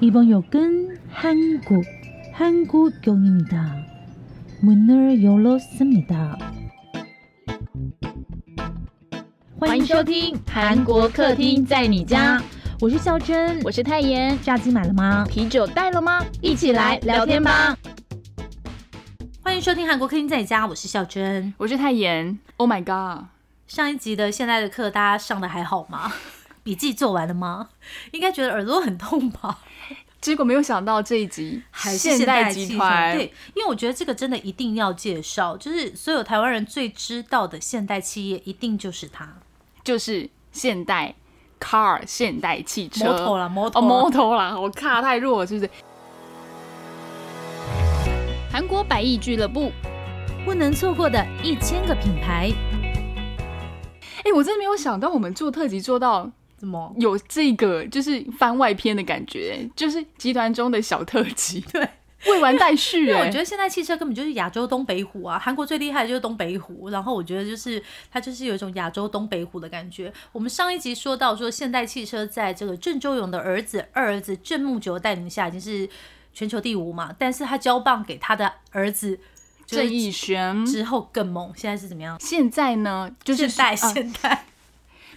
이번 역은 한국, 한국역입니다. 문을 열었습니다. 欢迎收听韩国客厅在你家，我是孝珍，我是泰妍。炸鸡买了吗？啤酒带了吗？一起来聊天吧。欢迎收听韩国客厅在你家，我是孝珍，我是泰妍。Oh my god！上一集的现在的课大家上的还好吗？ 笔记做完了吗？应该觉得耳朵很痛吧？结果没有想到这一集还是现代集团，对，因为我觉得这个真的一定要介绍，就是所有台湾人最知道的现代企业，一定就是它，就是现代 car 现代汽车，摩托啦，摩托，摩托啦，我卡太弱了，是不是？韩国百亿俱乐部，不能错过的一千个品牌。哎，我真的没有想到，我们做特辑做到。怎么有这个就是番外篇的感觉？就是集团中的小特辑，对，未完待续。我觉得现在汽车根本就是亚洲东北虎啊！韩国最厉害的就是东北虎，然后我觉得就是它就是有一种亚洲东北虎的感觉。我们上一集说到说，现代汽车在这个郑周勇的儿子二儿子郑木九带领下，已经是全球第五嘛。但是他交棒给他的儿子郑义轩之后更猛，现在是怎么样？现在呢，就是现代现代。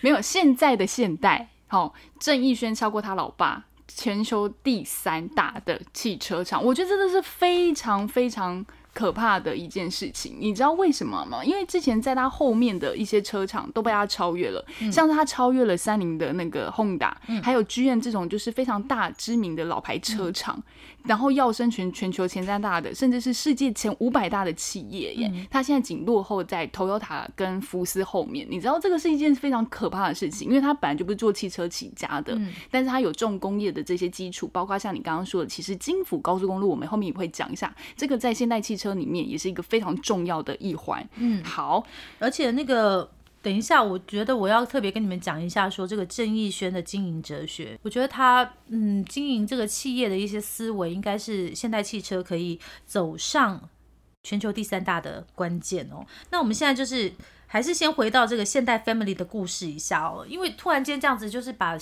没有现在的现代，好，郑义轩超过他老爸，全球第三大的汽车厂，我觉得真的是非常非常。可怕的一件事情，你知道为什么吗？因为之前在他后面的一些车厂都被他超越了，像是他超越了三菱的那个 Honda，还有 GM 这种就是非常大知名的老牌车厂，然后要生全全球前三大的，甚至是世界前五百大的企业。耶，他现在仅落后在 Toyota 跟福斯后面。你知道这个是一件非常可怕的事情，因为他本来就不是做汽车起家的，但是他有重工业的这些基础，包括像你刚刚说的，其实金府高速公路，我们后面也会讲一下，这个在现代汽车。车里面也是一个非常重要的一环。嗯，好，而且那个等一下，我觉得我要特别跟你们讲一下，说这个郑义轩的经营哲学，我觉得他嗯经营这个企业的一些思维，应该是现代汽车可以走上全球第三大的关键哦。那我们现在就是。还是先回到这个现代 family 的故事一下哦，因为突然间这样子就是把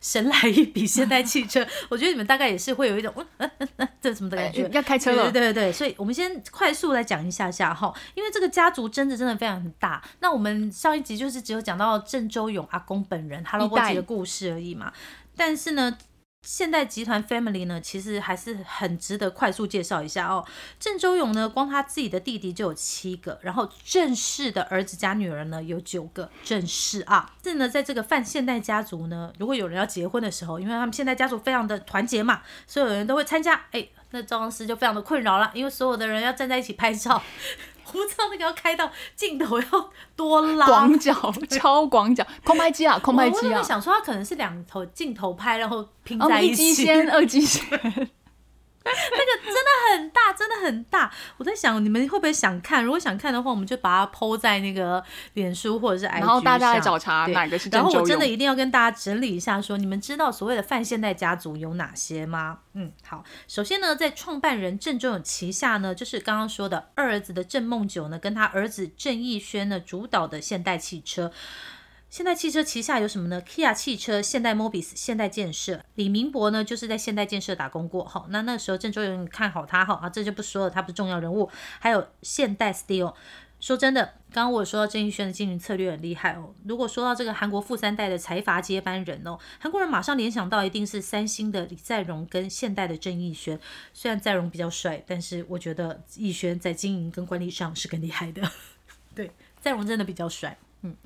神来一笔现代汽车，我觉得你们大概也是会有一种嗯嗯嗯这什么的感觉，要开车了，对对对，所以我们先快速来讲一下下哈，因为这个家族真的真的非常大。那我们上一集就是只有讲到郑周勇阿公本人 Hello 的故事而已嘛，但是呢。现代集团 family 呢，其实还是很值得快速介绍一下哦。郑周勇呢，光他自己的弟弟就有七个，然后郑氏的儿子加女儿呢有九个。郑氏啊，这呢，在这个泛现代家族呢，如果有人要结婚的时候，因为他们现代家族非常的团结嘛，所有人都会参加。哎，那赵老师就非常的困扰了，因为所有的人要站在一起拍照。不知道那个要开到镜头要多拉，广角超广角，空拍机啊，空拍机啊！我想说，它可能是两头镜头拍，然后拼在一起。一机先，二机先。那个真的很大，真的很大。我在想，你们会不会想看？如果想看的话，我们就把它抛在那个脸书或者是 IG 然后大家来找茬哪个是然后我真的一定要跟大家整理一下，说你们知道所谓的泛现代家族有哪些吗？嗯，好。首先呢，在创办人郑中永旗下呢，就是刚刚说的二儿子的郑梦九呢，跟他儿子郑义轩呢主导的现代汽车。现代汽车旗下有什么呢？Kia 汽车、现代 Mobis、现代建设。李明博呢，就是在现代建设打工过。好，那那时候郑州人看好他，哈啊，这就不说了，他不是重要人物。还有现代 Steel。说真的，刚刚我说到郑义轩的经营策略很厉害哦。如果说到这个韩国富三代的财阀接班人哦，韩国人马上联想到一定是三星的李在镕跟现代的郑义轩。虽然在镕比较帅，但是我觉得义轩在经营跟管理上是更厉害的。对，在镕真的比较帅。嗯，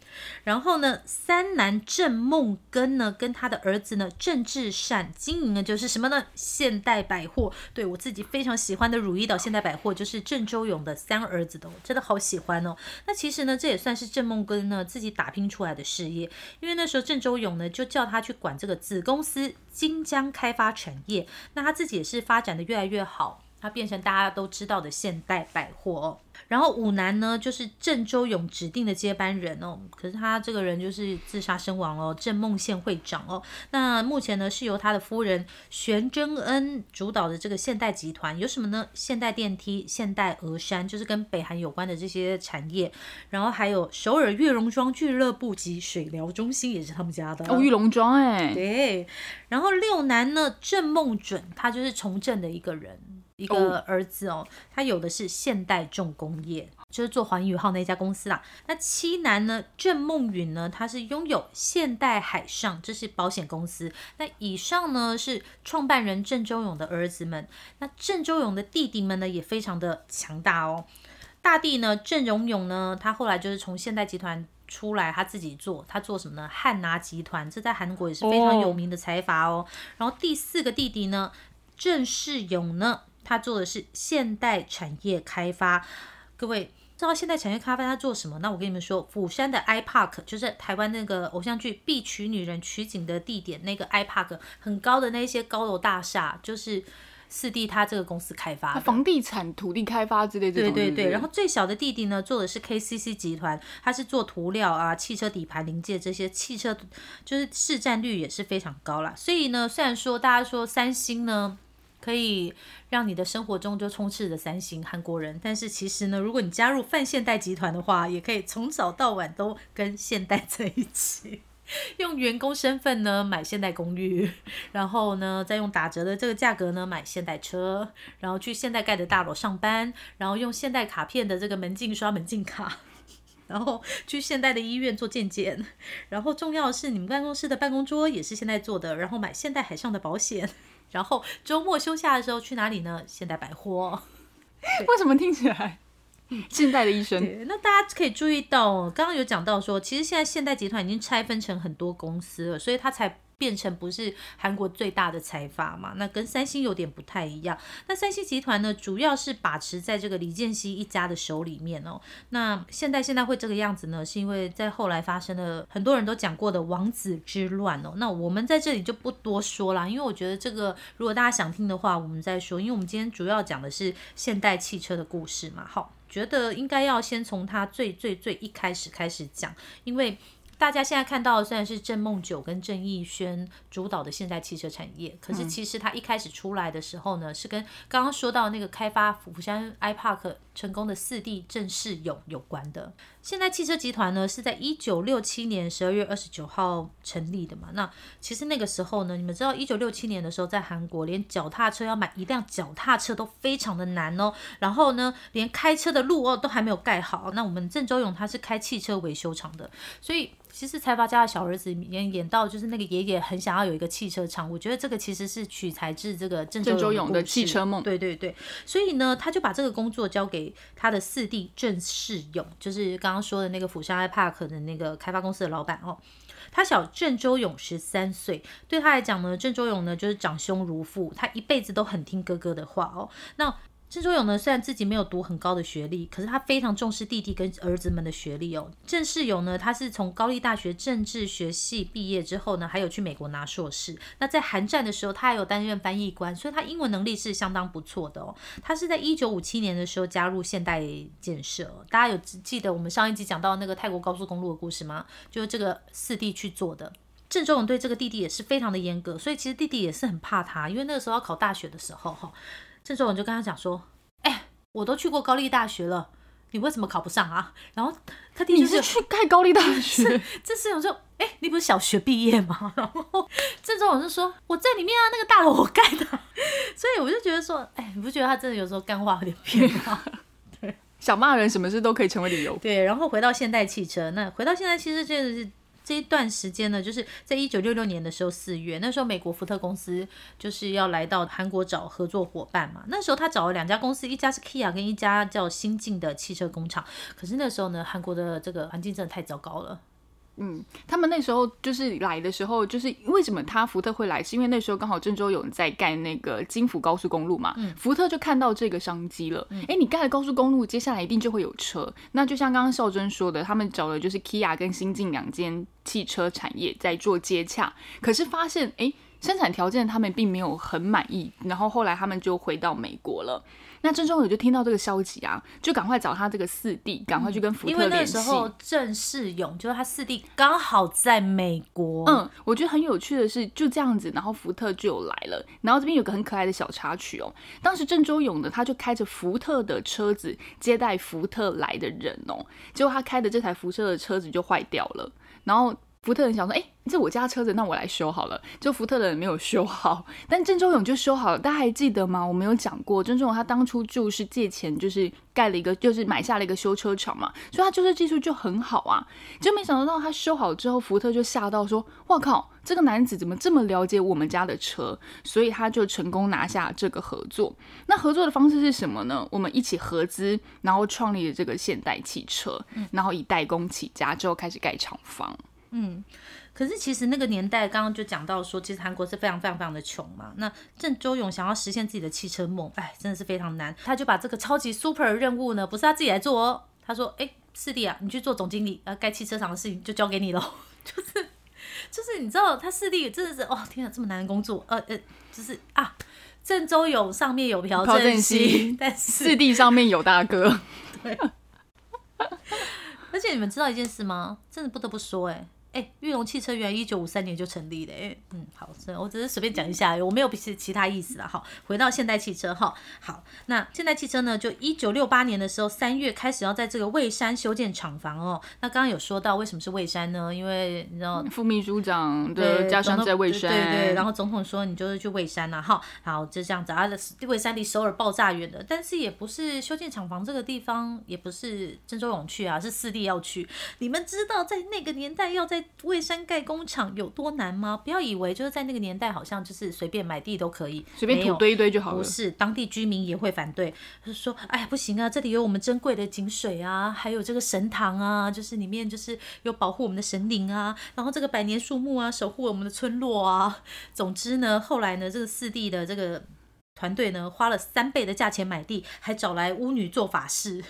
然后呢，三男郑梦根呢，跟他的儿子呢郑志善经营的就是什么呢？现代百货，对我自己非常喜欢的如意岛现代百货，就是郑周勇的三儿子的，我真的好喜欢哦。那其实呢，这也算是郑梦根呢自己打拼出来的事业，因为那时候郑周勇呢就叫他去管这个子公司金江开发产业，那他自己也是发展的越来越好。它变成大家都知道的现代百货哦。然后五男呢，就是郑周永指定的接班人哦，可是他这个人就是自杀身亡哦，郑梦宪会长哦。那目前呢是由他的夫人玄真恩主导的这个现代集团，有什么呢？现代电梯、现代峨山，就是跟北韩有关的这些产业，然后还有首尔悦榕庄俱乐部及水疗中心也是他们家的哦，玉龙庄哎，对。然后六男呢，郑梦准，他就是从政的一个人。一个儿子哦，他有的是现代重工业，就是做环宇号那家公司啦。那七男呢，郑梦允呢，他是拥有现代海上，这是保险公司。那以上呢是创办人郑周永的儿子们。那郑周永的弟弟们呢，也非常的强大哦。大弟呢，郑荣永呢，他后来就是从现代集团出来，他自己做，他做什么呢？汉拿集团，这在韩国也是非常有名的财阀哦。然后第四个弟弟呢，郑世勇呢。他做的是现代产业开发，各位知道现代产业开发他做什么？那我跟你们说，釜山的 iPark 就是台湾那个偶像剧《必娶女人》取景的地点，那个 iPark 很高的那些高楼大厦，就是四弟他这个公司开发的，房地产、土地开发之类的。对对对。然后最小的弟弟呢，做的是 KCC 集团，他是做涂料啊、汽车底盘零件这些，汽车就是市占率也是非常高啦。所以呢，虽然说大家说三星呢。可以让你的生活中就充斥着三星韩国人，但是其实呢，如果你加入泛现代集团的话，也可以从早到晚都跟现代在一起，用员工身份呢买现代公寓，然后呢再用打折的这个价格呢买现代车，然后去现代盖的大楼上班，然后用现代卡片的这个门禁刷门禁卡，然后去现代的医院做健检，然后重要的是你们办公室的办公桌也是现在做的，然后买现代海上的保险。然后周末休假的时候去哪里呢？现代百货。为什么听起来 现代的医生？那大家可以注意到，刚刚有讲到说，其实现在现代集团已经拆分成很多公司了，所以它才。变成不是韩国最大的财阀嘛？那跟三星有点不太一样。那三星集团呢，主要是把持在这个李健熙一家的手里面哦。那现在现在会这个样子呢，是因为在后来发生了很多人都讲过的王子之乱哦。那我们在这里就不多说了，因为我觉得这个如果大家想听的话，我们再说。因为我们今天主要讲的是现代汽车的故事嘛。好，觉得应该要先从它最最最一开始开始讲，因为。大家现在看到的虽然是郑梦九跟郑义轩主导的现代汽车产业，可是其实他一开始出来的时候呢，是跟刚刚说到那个开发釜山 iPark 成功的四弟郑世勇有关的。现代汽车集团呢是在一九六七年十二月二十九号成立的嘛？那其实那个时候呢，你们知道一九六七年的时候，在韩国连脚踏车要买一辆脚踏车都非常的难哦。然后呢，连开车的路哦都还没有盖好。那我们郑周勇他是开汽车维修厂的，所以其实财阀家的小儿子演演到就是那个爷爷很想要有一个汽车厂。我觉得这个其实是取材自这个郑周勇的汽车梦。对对对，所以呢，他就把这个工作交给他的四弟郑世勇，就是刚。刚说的那个釜山 iPark 的那个开发公司的老板哦，他小郑周勇十三岁，对他来讲呢，郑周勇呢就是长兄如父，他一辈子都很听哥哥的话哦。那郑周勇呢，虽然自己没有读很高的学历，可是他非常重视弟弟跟儿子们的学历哦。郑世勇呢，他是从高丽大学政治学系毕业之后呢，还有去美国拿硕士。那在韩战的时候，他还有担任翻译官，所以他英文能力是相当不错的哦。他是在一九五七年的时候加入现代建设，大家有记得我们上一集讲到那个泰国高速公路的故事吗？就是这个四弟去做的。郑周勇对这个弟弟也是非常的严格，所以其实弟弟也是很怕他，因为那个时候要考大学的时候哈。郑州勇就跟他讲说：“哎，我都去过高丽大学了，你为什么考不上啊？”然后他弟弟是去盖高丽大 学，郑世勇说：“哎，你不是小学毕业吗？” 然后郑州勇就说：“我在里面啊，那个大楼我盖的。”所以我就觉得说：“哎，你不觉得他真的有时候干话有点偏吗？” 对，想骂人什么事都可以成为理由。对，然后回到现代汽车，那回到现在其实就是。这一段时间呢，就是在一九六六年的时候，四月那时候，美国福特公司就是要来到韩国找合作伙伴嘛。那时候他找了两家公司，一家是 Kia，跟一家叫新进的汽车工厂。可是那时候呢，韩国的这个环境真的太糟糕了。嗯，他们那时候就是来的时候，就是为什么他福特会来，是因为那时候刚好郑州有人在盖那个京福高速公路嘛，福特就看到这个商机了。哎，你盖了高速公路，接下来一定就会有车。那就像刚刚孝珍说的，他们找的就是 Kia 跟新进两间汽车产业在做接洽，可是发现哎。生产条件他们并没有很满意，然后后来他们就回到美国了。那郑中友就听到这个消息啊，就赶快找他这个四弟，赶快去跟福因为那特联系。个时候郑世勇就是他四弟刚好在美国，嗯，我觉得很有趣的是，就这样子，然后福特就来了。然后这边有个很可爱的小插曲哦，当时郑周勇呢，他就开着福特的车子接待福特来的人哦，结果他开的这台福特的车子就坏掉了，然后。福特人想说，哎、这我家车子，那我来修好了。就福特的人没有修好，但郑周勇就修好了。大家还记得吗？我们有讲过，郑周勇他当初就是借钱，就是盖了一个，就是买下了一个修车厂嘛，所以他修车技术就很好啊。就没想到他修好之后，福特就吓到说：“哇靠，这个男子怎么这么了解我们家的车？”所以他就成功拿下这个合作。那合作的方式是什么呢？我们一起合资，然后创立了这个现代汽车，然后以代工起家，之后开始盖厂房。可是其实那个年代，刚刚就讲到说，其实韩国是非常非常非常的穷嘛。那郑周勇想要实现自己的汽车梦，哎，真的是非常难。他就把这个超级 super 任务呢，不是他自己来做哦，他说，哎，四弟啊，你去做总经理，呃，盖汽车厂的事情就交给你喽。就 是就是你知道，他四弟真的是，哦，天啊，这么难的工作，呃呃，就是啊，郑周勇上面有朴朴正熙，但是四弟上面有大哥，对 而且你们知道一件事吗？真的不得不说、哎。哎，玉龙汽车原来一九五三年就成立了，哎，嗯，好，这我只是随便讲一下，我没有其其他意思了哈，回到现代汽车哈，好，那现代汽车呢，就一九六八年的时候三月开始要在这个蔚山修建厂房哦。那刚刚有说到为什么是蔚山呢？因为你知道副秘书长对，的家乡在蔚山，对对对，然后总统说你就是去蔚山呐、哈，好就这样子啊，蔚山离首尔爆炸远的，但是也不是修建厂房这个地方，也不是郑州勇去啊，是四弟要去。你们知道在那个年代要在蔚山盖工厂有多难吗？不要以为就是在那个年代好像就是随便买地都可以，随便土堆一堆就好了。不是，当地居民也会反对，就是说，哎呀，不行啊，这里有我们珍贵的井水啊，还有这个神堂啊，就是里面就是有保护我们的神灵啊，然后这个百年树木啊，守护我们的村落啊。总之呢，后来呢，这个四弟的这个团队呢，花了三倍的价钱买地，还找来巫女做法事。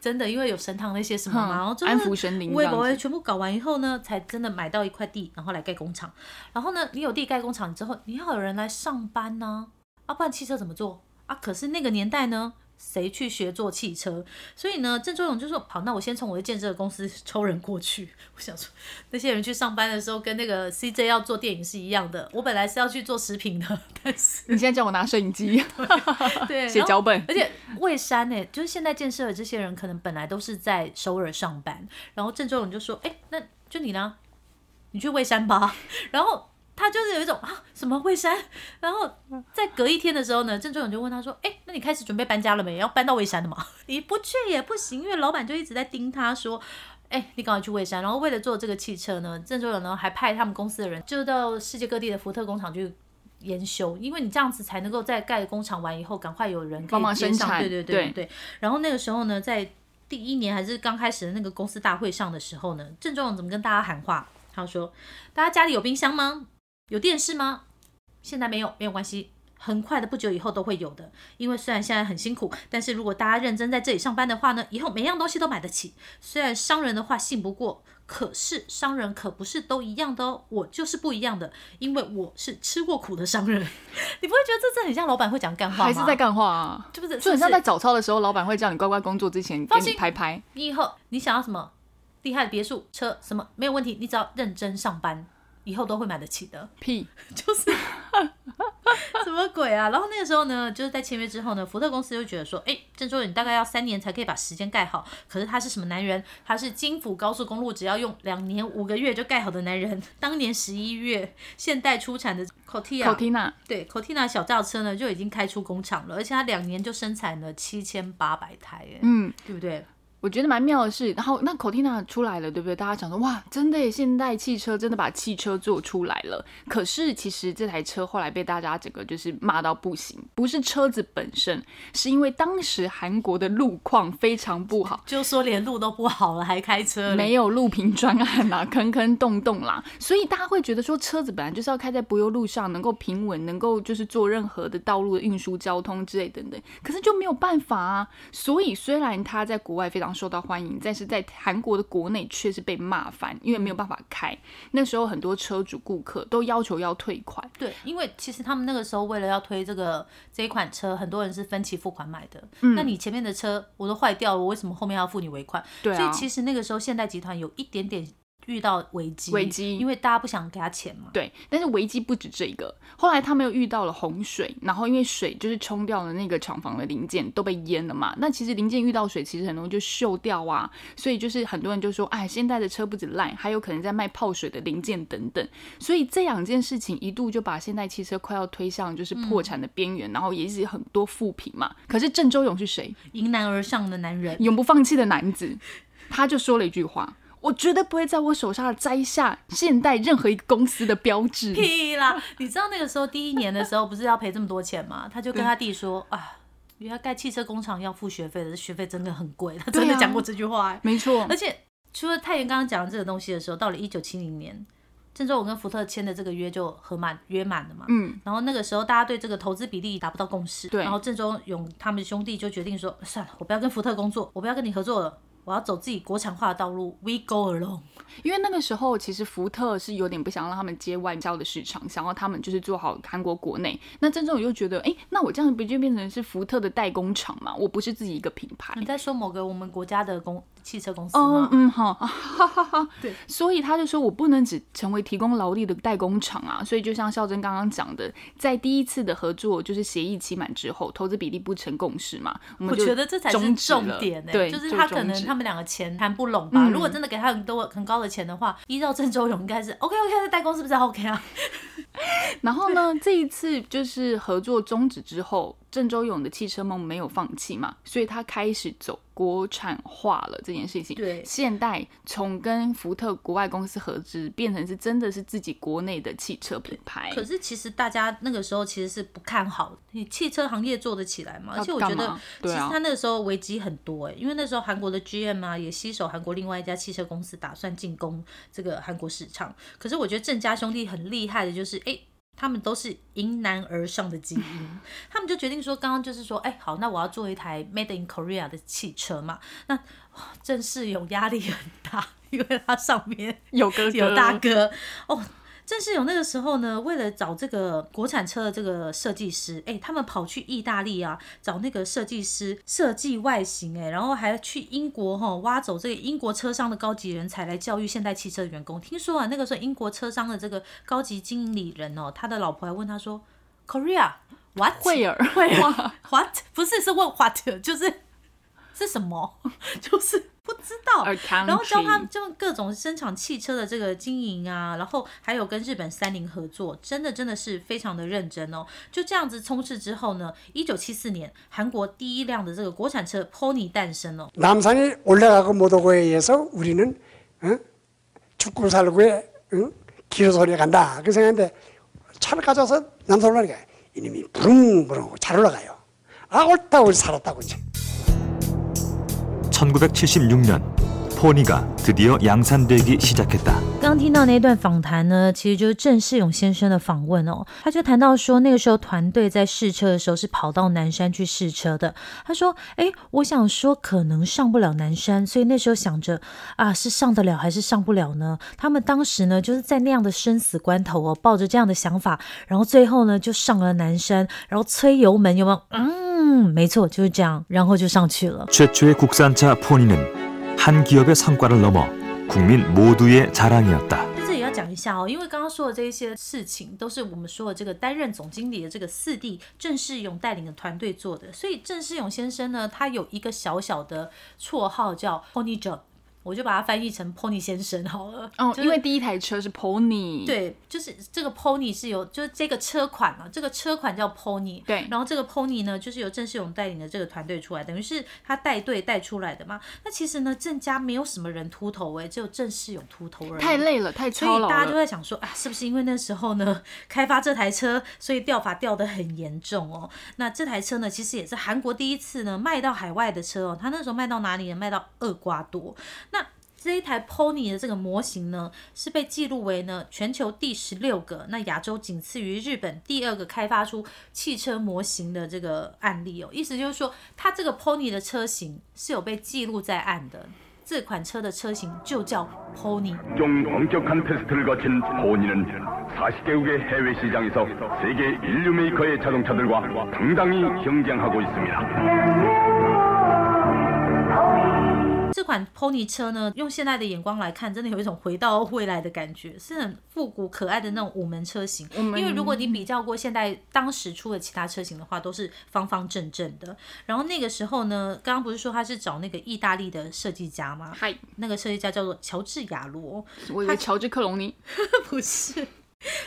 真的，因为有神堂那些什么嘛，然后就是安抚神灵微博这样子全部搞完以后呢，才真的买到一块地，然后来盖工厂。然后呢，你有地盖工厂之后，你要有人来上班呢、啊，不然汽车怎么做啊？可是那个年代呢，谁去学做汽车？所以呢，郑周勇就说：“好，那我先从我的建设公司 抽人过去。”我想说，那些人去上班的时候，跟那个 CJ 要做电影是一样的。我本来是要去做食品的，但是你现在叫我拿摄影机 写脚本，而且蔚山呢、就是现在建设的这些人，可能本来都是在首尔上班，然后郑州勇就说：“哎、那就你呢，你去蔚山吧。”然后他就是有一种啊什么蔚山，然后在隔一天的时候呢，郑州勇就问他说：“哎、那你开始准备搬家了没？要搬到蔚山了吗？你不去也不行，因为老板就一直在盯他说。”哎，你赶快去蔚山，然后为了做这个汽车呢，郑州勇呢还派他们公司的人，就到世界各地的福特工厂去研修，因为你这样子才能够在盖工厂完以后，赶快有人可帮忙。生产对对对对。然后那个时候呢，在第一年还是刚开始的那个公司大会上的时候呢，郑中勇怎么跟大家喊话？他说：“大家家里有冰箱吗？有电视吗？现在没有，没有关系。”很快的，不久以后都会有的。因为虽然现在很辛苦，但是如果大家认真在这里上班的话呢，以后每样东西都买得起。虽然商人的话信不过，可是商人可不是都一样的哦。我就是不一样的，因为我是吃过苦的商人。你不会觉得这真的很像老板会讲干话吗？还是在干话啊？是不是？就很像在早操的时候，老板会叫你乖乖工作之前给你放心拍拍。你以后你想要什么厉害的别墅、车什么没有问题，你只要认真上班，以后都会买得起的。屁，就是 什么鬼啊？然后那个时候呢，就是在签约之后呢，福特公司就觉得说，哎，郑州你大概要三年才可以把时间盖好。可是他是什么男人？他是京釜高速公路只要用两年五个月就盖好的男人。当年十一月，现代出产的 Cortina，Cortina 对 Cortina 小轿车呢就已经开出工厂了，而且它两年就生产了七千八百台，哎，嗯，对不对？我觉得蛮妙的是，然后那 Cortina 出来了，对不对？大家讲说哇，真的，现代汽车真的把汽车做出来了。可是其实这台车后来被大家整个就是骂到不行，不是车子本身，是因为当时韩国的路况非常不好。就说连路都不好了，还开车没有路平专案啦，坑坑洞洞啦，所以大家会觉得说，车子本来就是要开在柏油路上，能够平稳，能够就是做任何的道路的运输交通之类等等，可是就没有办法啊。所以虽然它在国外非常常受到欢迎，但是在韩国的国内却是被骂翻，因为没有办法开。那时候很多车主顾客都要求要退款。对，因为其实他们那个时候为了要推这个这一款车，很多人是分期付款买的。嗯那你前面的车我都坏掉了，我为什么后面要付你尾款？对啊，所以其实那个时候现代集团有一点点遇到危机，危机因为大家不想给他钱嘛。对，但是危机不止这个，后来他们又遇到了洪水，然后因为水就是冲掉了那个厂房的零件都被淹了嘛。那其实零件遇到水，其实很容易就锈掉啊，所以就是很多人就说，哎，现在的车不止烂，还有可能在卖泡水的零件等等。所以这两件事情一度就把现代汽车快要推向就是破产的边缘，然后也是很多负评嘛。可是郑周勇是谁？迎难而上的男人，永不放弃的男子，他就说了一句话。我绝对不会在我手上摘下现代任何一个公司的标志。屁啦！你知道那个时候第一年的时候不是要赔这么多钱吗？他就跟他弟说啊，原来盖汽车工厂要付学费的，学费真的很贵。他真的讲过这句话、欸 没错而，且除了太原刚刚讲的这个东西的时候，到了一九七零年，郑州我跟福特签的这个约就合满约满了嘛。嗯，然后那个时候大家对这个投资比例达不到共识，对然后郑州勇他们兄弟就决定说，算了，我不要跟福特工作，我不要跟你合作了。我要走自己国产化的道路，We go alone。因为那个时候其实福特是有点不想让他们接外销的市场，想要他们就是做好韩国国内。那郑重又觉得，哎，那我这样不就变成是福特的代工厂嘛？我不是自己一个品牌。你在说某个我们国家的公汽车公司吗？哦嗯好，哈哈哈。对，所以他就说我不能只成为提供劳力的代工厂啊。所以就像孝珍刚刚讲的，在第一次的合作就是协议期满之后，投资比例不成共识嘛，我们觉得这才是重点呢、对，就是他可能他们两个钱谈不拢吧。嗯如果真的给他很多很高的钱的话，依照郑州勇应该是 OK OK，代工是不是 OK 啊？然后呢，这一次就是合作终止之后，郑州勇的汽车梦没有放弃嘛，所以他开始走国产化了这件事情。对现代从跟福特国外公司合资，变成是真的是自己国内的汽车品牌。可是其实大家那个时候其实是不看好你汽车行业做得起来嘛，而且我觉得其实他那个时候危机很多哎、因为那时候韩国的 GM 啊也吸手韩国另外一家汽车公司打算进攻这个韩国市场，可是我觉得郑家兄弟很厉害的就是哎。他们都是迎难而上的基因，他们就决定说，刚刚就是说，哎，好，那我要做一台 Made in Korea 的汽车嘛。那哇郑世勇压力很大，因为他上面有哥哥，有大哥哦。郑世勇那个时候呢，为了找这个国产车的这个设计师，哎，他们跑去意大利啊，找那个设计师设计外形，哎，然后还去英国哈、挖走这个英国车商的高级人才来教育现代汽车的员工。听说啊，那个时候英国车商的这个高级经理人哦，他的老婆还问他说：“Korea what？” 惠尔，惠尔，what？不是是问 what，就是是什么？就是不知道。 A 然后教他 country 就各种生产汽车的这个经营啊，然后还有跟日本三菱合作，真的真的是非常的认真哦。就这样子冲刺之后呢，一九七四年，韩国第一辆的这个国产车 Pony 诞生哦。 남산이 올라가고 못 오고에 의해서 우리는 어? 죽고 살고에 응? 기어소리 간다 그 생각인데 차를 가져서 남산 올라가니까 이놈이 부릉부릉 잘 올라가요 아 옳다 우리 살았다고 이제 1976년 포니가 드디어 양산되기 시작했다. 刚听到那段访谈呢，其实就是郑世勇先生的访问哦。他就谈到说，那个时候团队在试车的时候是跑到南山去试车的。他说：“哎，我想说可能上不了南山，所以那时候想着啊，是上得了还是上不了呢？他们当时呢，就是在那样的生死关头哦，抱着这样的想法，然后最后呢就上了南山，然后催油门，有没有？嗯， 没错，就是这样，然后就上去了。 최초의 국산차 포니는 한 기업의 성과를 넘어 국민 모두의 자랑이었다. 在这里要讲一下哦，因为刚刚说的这一些事情，都是我们说的这个担任总经理的这个四弟郑世勇带领的团队做的。所以郑世勇先生呢，他有一个小小的绰号叫 Pony Job， 我就把它翻译成 Pony 先生好了。哦，就是因为第一台车是 Pony，，对，就是这个 Pony 是有就是这个车款啊，这个车款叫 Pony，对然后这个 Pony 呢，就是由郑世勇带领的这个团队出来，等于是他带队带出来的嘛。那其实呢，郑家没有什么人秃头哎、只有郑世勇秃头而已。太累了，太所操劳以大家就。在想说，啊，是不是因为那时候呢，开发这台车，所以掉法掉得很严重哦？那这台车呢，其实也是韩国第一次呢卖到海外的车哦。他那时候卖到哪里呢？卖到厄瓜多。那这一台 Pony 的这个模型呢，是被记录为呢全球第十六个，那亚洲仅次于日本第二个开发出汽车模型的这个案例哦。意思就是说，它这个 Pony 的车型是有被记录在案的。这款车的车型就叫 Pony。 종 엄격한 테스트를 거친 포니는 40개국의 해외 시장에서 세계 인류 메이커의 자동차들과 당당히 경쟁하고 있습니다. 这款 Pony 车呢，用现在的眼光来看，真的有一种回到未来的感觉，是很复古可爱的那种五门车型。因为如果你比较过现在当时出的其他车型的话，都是方方正正的。然后那个时候呢，刚刚不是说他是找那个意大利的设计家吗？嗨，那个设计家叫做乔治亚罗，我以为乔治克隆尼，不是。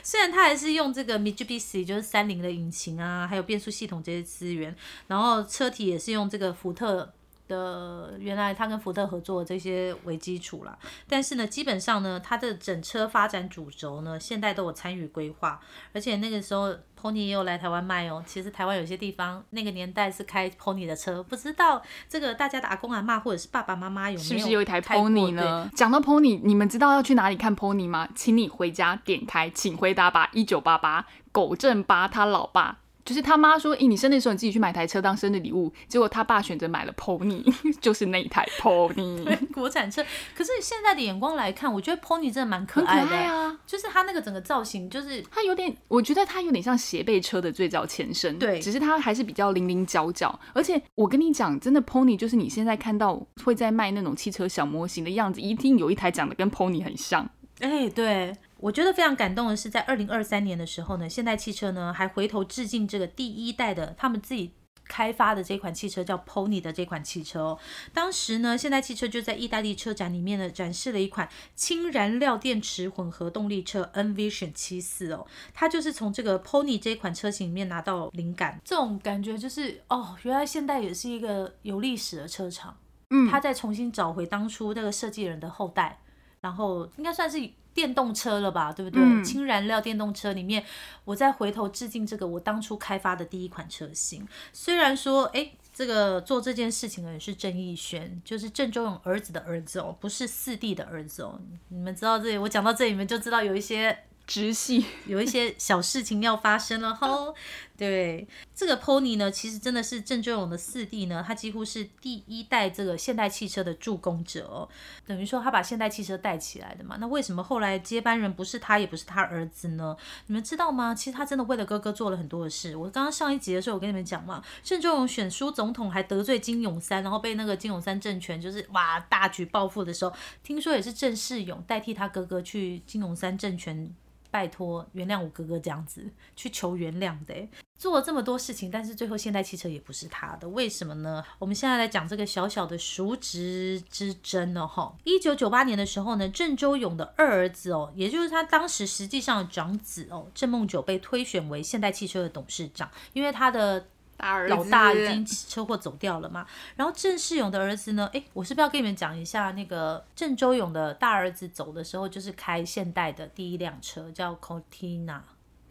虽然他还是用这个 Mitsubishi 就是三菱的引擎啊，还有变速系统这些资源，然后车体也是用这个福特的原来他跟福特合作的这些为基础啦。但是呢，基本上呢，它的整车发展主轴呢，现代都有参与规划，而且那个时候 Pony 也有来台湾卖哦。其实台湾有些地方那个年代是开 Pony 的车，不知道这个大家的阿公阿妈或者是爸爸妈妈有没有是不是有一台 Pony 呢？讲到 Pony，你们知道要去哪里看 Pony 吗？请你回家点开，请回答吧。一九八八，狗正八他老爸。就是他妈说，诶、你生日的时候你自己去买台车当生日礼物，结果他爸选择买了 Pony，就是那一台 Pony，对国产车。可是现在的眼光来看，我觉得 Pony 真的蛮可很可爱的、爱啊。就是它那个整个造型，就是它有点，我觉得它有点像斜背车的最早前身，对只是它还是比较零零角角。而且我跟你讲，真的 Pony 就是你现在看到会在卖那种汽车小模型的样子，一定有一台长得跟 Pony 很像。哎、对，我觉得非常感动的是，在二零二三年的时候呢，现代汽车呢还回头致敬这个第一代的他们自己。开发的这款汽车叫 Pony 的这款汽车哦，当时呢，现代汽车就在意大利车展里面呢展示了一款氢燃料电池混合动力车 Envision 七四哦，它就是从这个 Pony 这款车型里面拿到灵感，这种感觉就是哦，原来现代也是一个有历史的车厂，嗯。它再重新找回当初那个设计人的后代，然后应该算是电动车了吧，对不对？嗯氢燃料电动车里面，我再回头致敬这个我当初开发的第一款车型。虽然说，哎，这个做这件事情的人是郑义轩，就是郑周勇儿子的儿子哦，不是四弟的儿子哦。你们知道这里，我讲到这里，你们就知道有一些直系有一些小事情要发生了吼。对，这个 Pony 呢，其实真的是郑周永的四弟呢，他几乎是第一代这个现代汽车的助攻者，等于说他把现代汽车带起来的嘛。那为什么后来接班人不是他，也不是他儿子呢？你们知道吗？其实他真的为了哥哥做了很多的事。我刚刚上一集的时候，我跟你们讲嘛，郑周永选输总统还得罪金永三，然后被那个金永三政权就是哇大举报复的时候，听说也是郑世勇代替他哥哥去金永三政权。拜托原谅我哥哥这样子去求原谅的，做了这么多事情，但是最后现代汽车也不是他的，为什么呢？我们现在来讲这个小小的叔侄之争哦，哈。一九九八年的时候呢，郑周永的二儿子哦，也就是他当时实际上的长子哦，郑梦九被推选为现代汽车的董事长，因为他的老大已经车祸走掉了嘛。然后郑世勇的儿子呢？诶，我是不是要跟你们讲一下那个郑周勇的大儿子走的时候，就是开现代的第一辆车，叫 Cortina，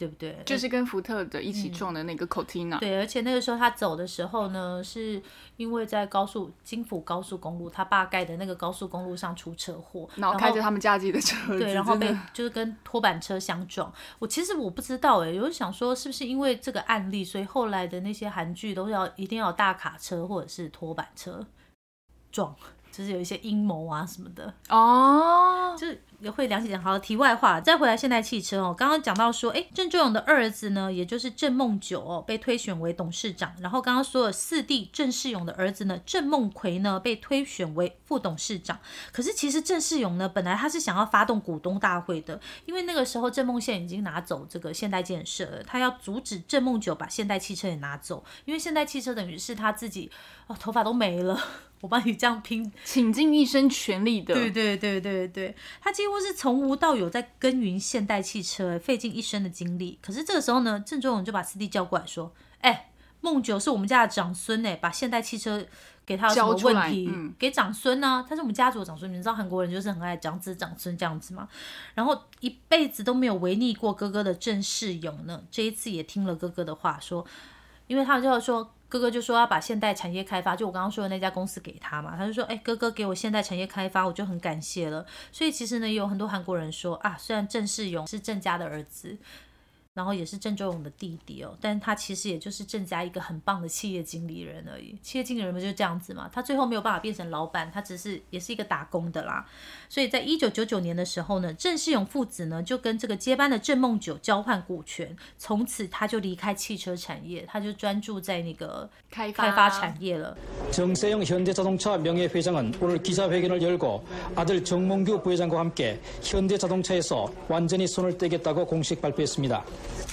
对不对？就是跟福特的一起撞的那个 Cortina，、对，而且那个时候他走的时候呢，是因为在高速金府高速公路，他爸盖的那个高速公路上出车祸，然后开着他们家自己的车子，对，然后被就是跟拖板车相撞。我其实我不知道哎、有想说是不是因为这个案例，所以后来的那些韩剧都要一定要有大卡车或者是拖板车撞，就是有一些阴谋啊什么的。哦，就是也会了解讲。好，题外话，再回来现代汽车哦，刚刚讲到说，哎，郑周永的二儿子呢，也就是郑梦九哦，被推选为董事长。然后刚刚说的四弟郑世勇的儿子呢，郑梦奎呢，被推选为副董事长。可是其实郑世勇呢，本来他是想要发动股东大会的，因为那个时候郑梦宪已经拿走这个现代建设了，他要阻止郑梦九把现代汽车也拿走，因为现代汽车等于是他自己哦，头发都没了。我帮你这样拼倾尽一生全力的，对对对对对，他几乎是从无到有在耕耘现代汽车，费尽一生的精力。可是这个时候呢，郑周永就把四弟叫过来说：“哎、孟九是我们家的长孙哎，把现代汽车给他有什么问题？嗯给长孙呢、他是我们家族的长孙。你知道韩国人就是很爱长子长孙这样子吗？然后一辈子都没有违逆过哥哥的郑世勇呢，这一次也听了哥哥的话说，因为他就说。哥哥就说要把现代产业开发，就我刚刚说的那家公司给他嘛，他就说，哎，哥哥给我现代产业开发，我就很感谢了。所以其实呢，也有很多韩国人说啊，虽然郑世勇是郑家的儿子。然后也是郑周永的弟弟哦，但他其实也就是郑家一个很棒的企业经理人而已。企业经理人不就是这样子嘛？他最后没有办法变成老板，他只是也是一个打工的啦。所以在一九九九年的时候呢，郑世勇父子呢就跟这个接班的郑梦九交换股权，从此他就离开汽车产业，他就专注在那个开发开发产业了。 정세영 현대자동차 명예회장은 오늘 기자회견을 열고 아들 정몽규 부회장과 함께 현대자동차에서 완전히 손을 떼겠다고 공식 발표했습니다.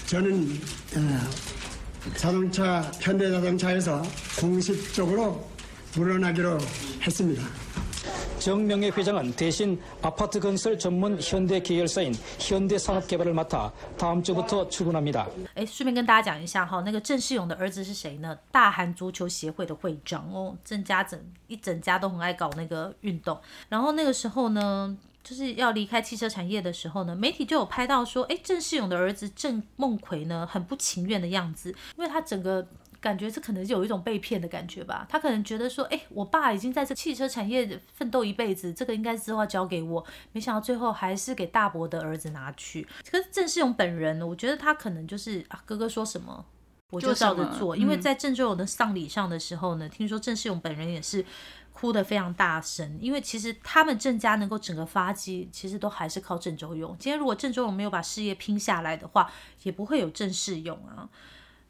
저는 어, 자동차 현대자동차에서 공식적으로 물러나기로 했습니다. 정 명예회장은 대신 아파트 건설 전문 현대 계열사인 현대산업개발을 맡아 다음 주부터 출근합니다. 哎，顺便跟大家讲一下哈，那个郑世勇的儿子是谁呢？大韩足球协会的会长哦。郑家整一整家都很爱搞那个运动。然后那个时候呢， 就是要离开汽车产业的时候呢，媒体就有拍到说，哎，郑世勇的儿子郑梦奎呢，很不情愿的样子，因为他整个。感觉这可能有一种被骗的感觉吧，他可能觉得说，哎，我爸已经在这汽车产业奋斗一辈子，这个应该之后要交给我，没想到最后还是给大伯的儿子拿去。可是郑世勇本人，我觉得他可能就是啊，哥哥说什么我就照着做，因为在郑世勇的丧礼上的时候呢，听说郑世勇本人也是哭得非常大声，因为其实他们郑家能够整个发迹，其实都还是靠郑周勇。今天如果郑周勇没有把事业拼下来的话，也不会有郑世勇啊。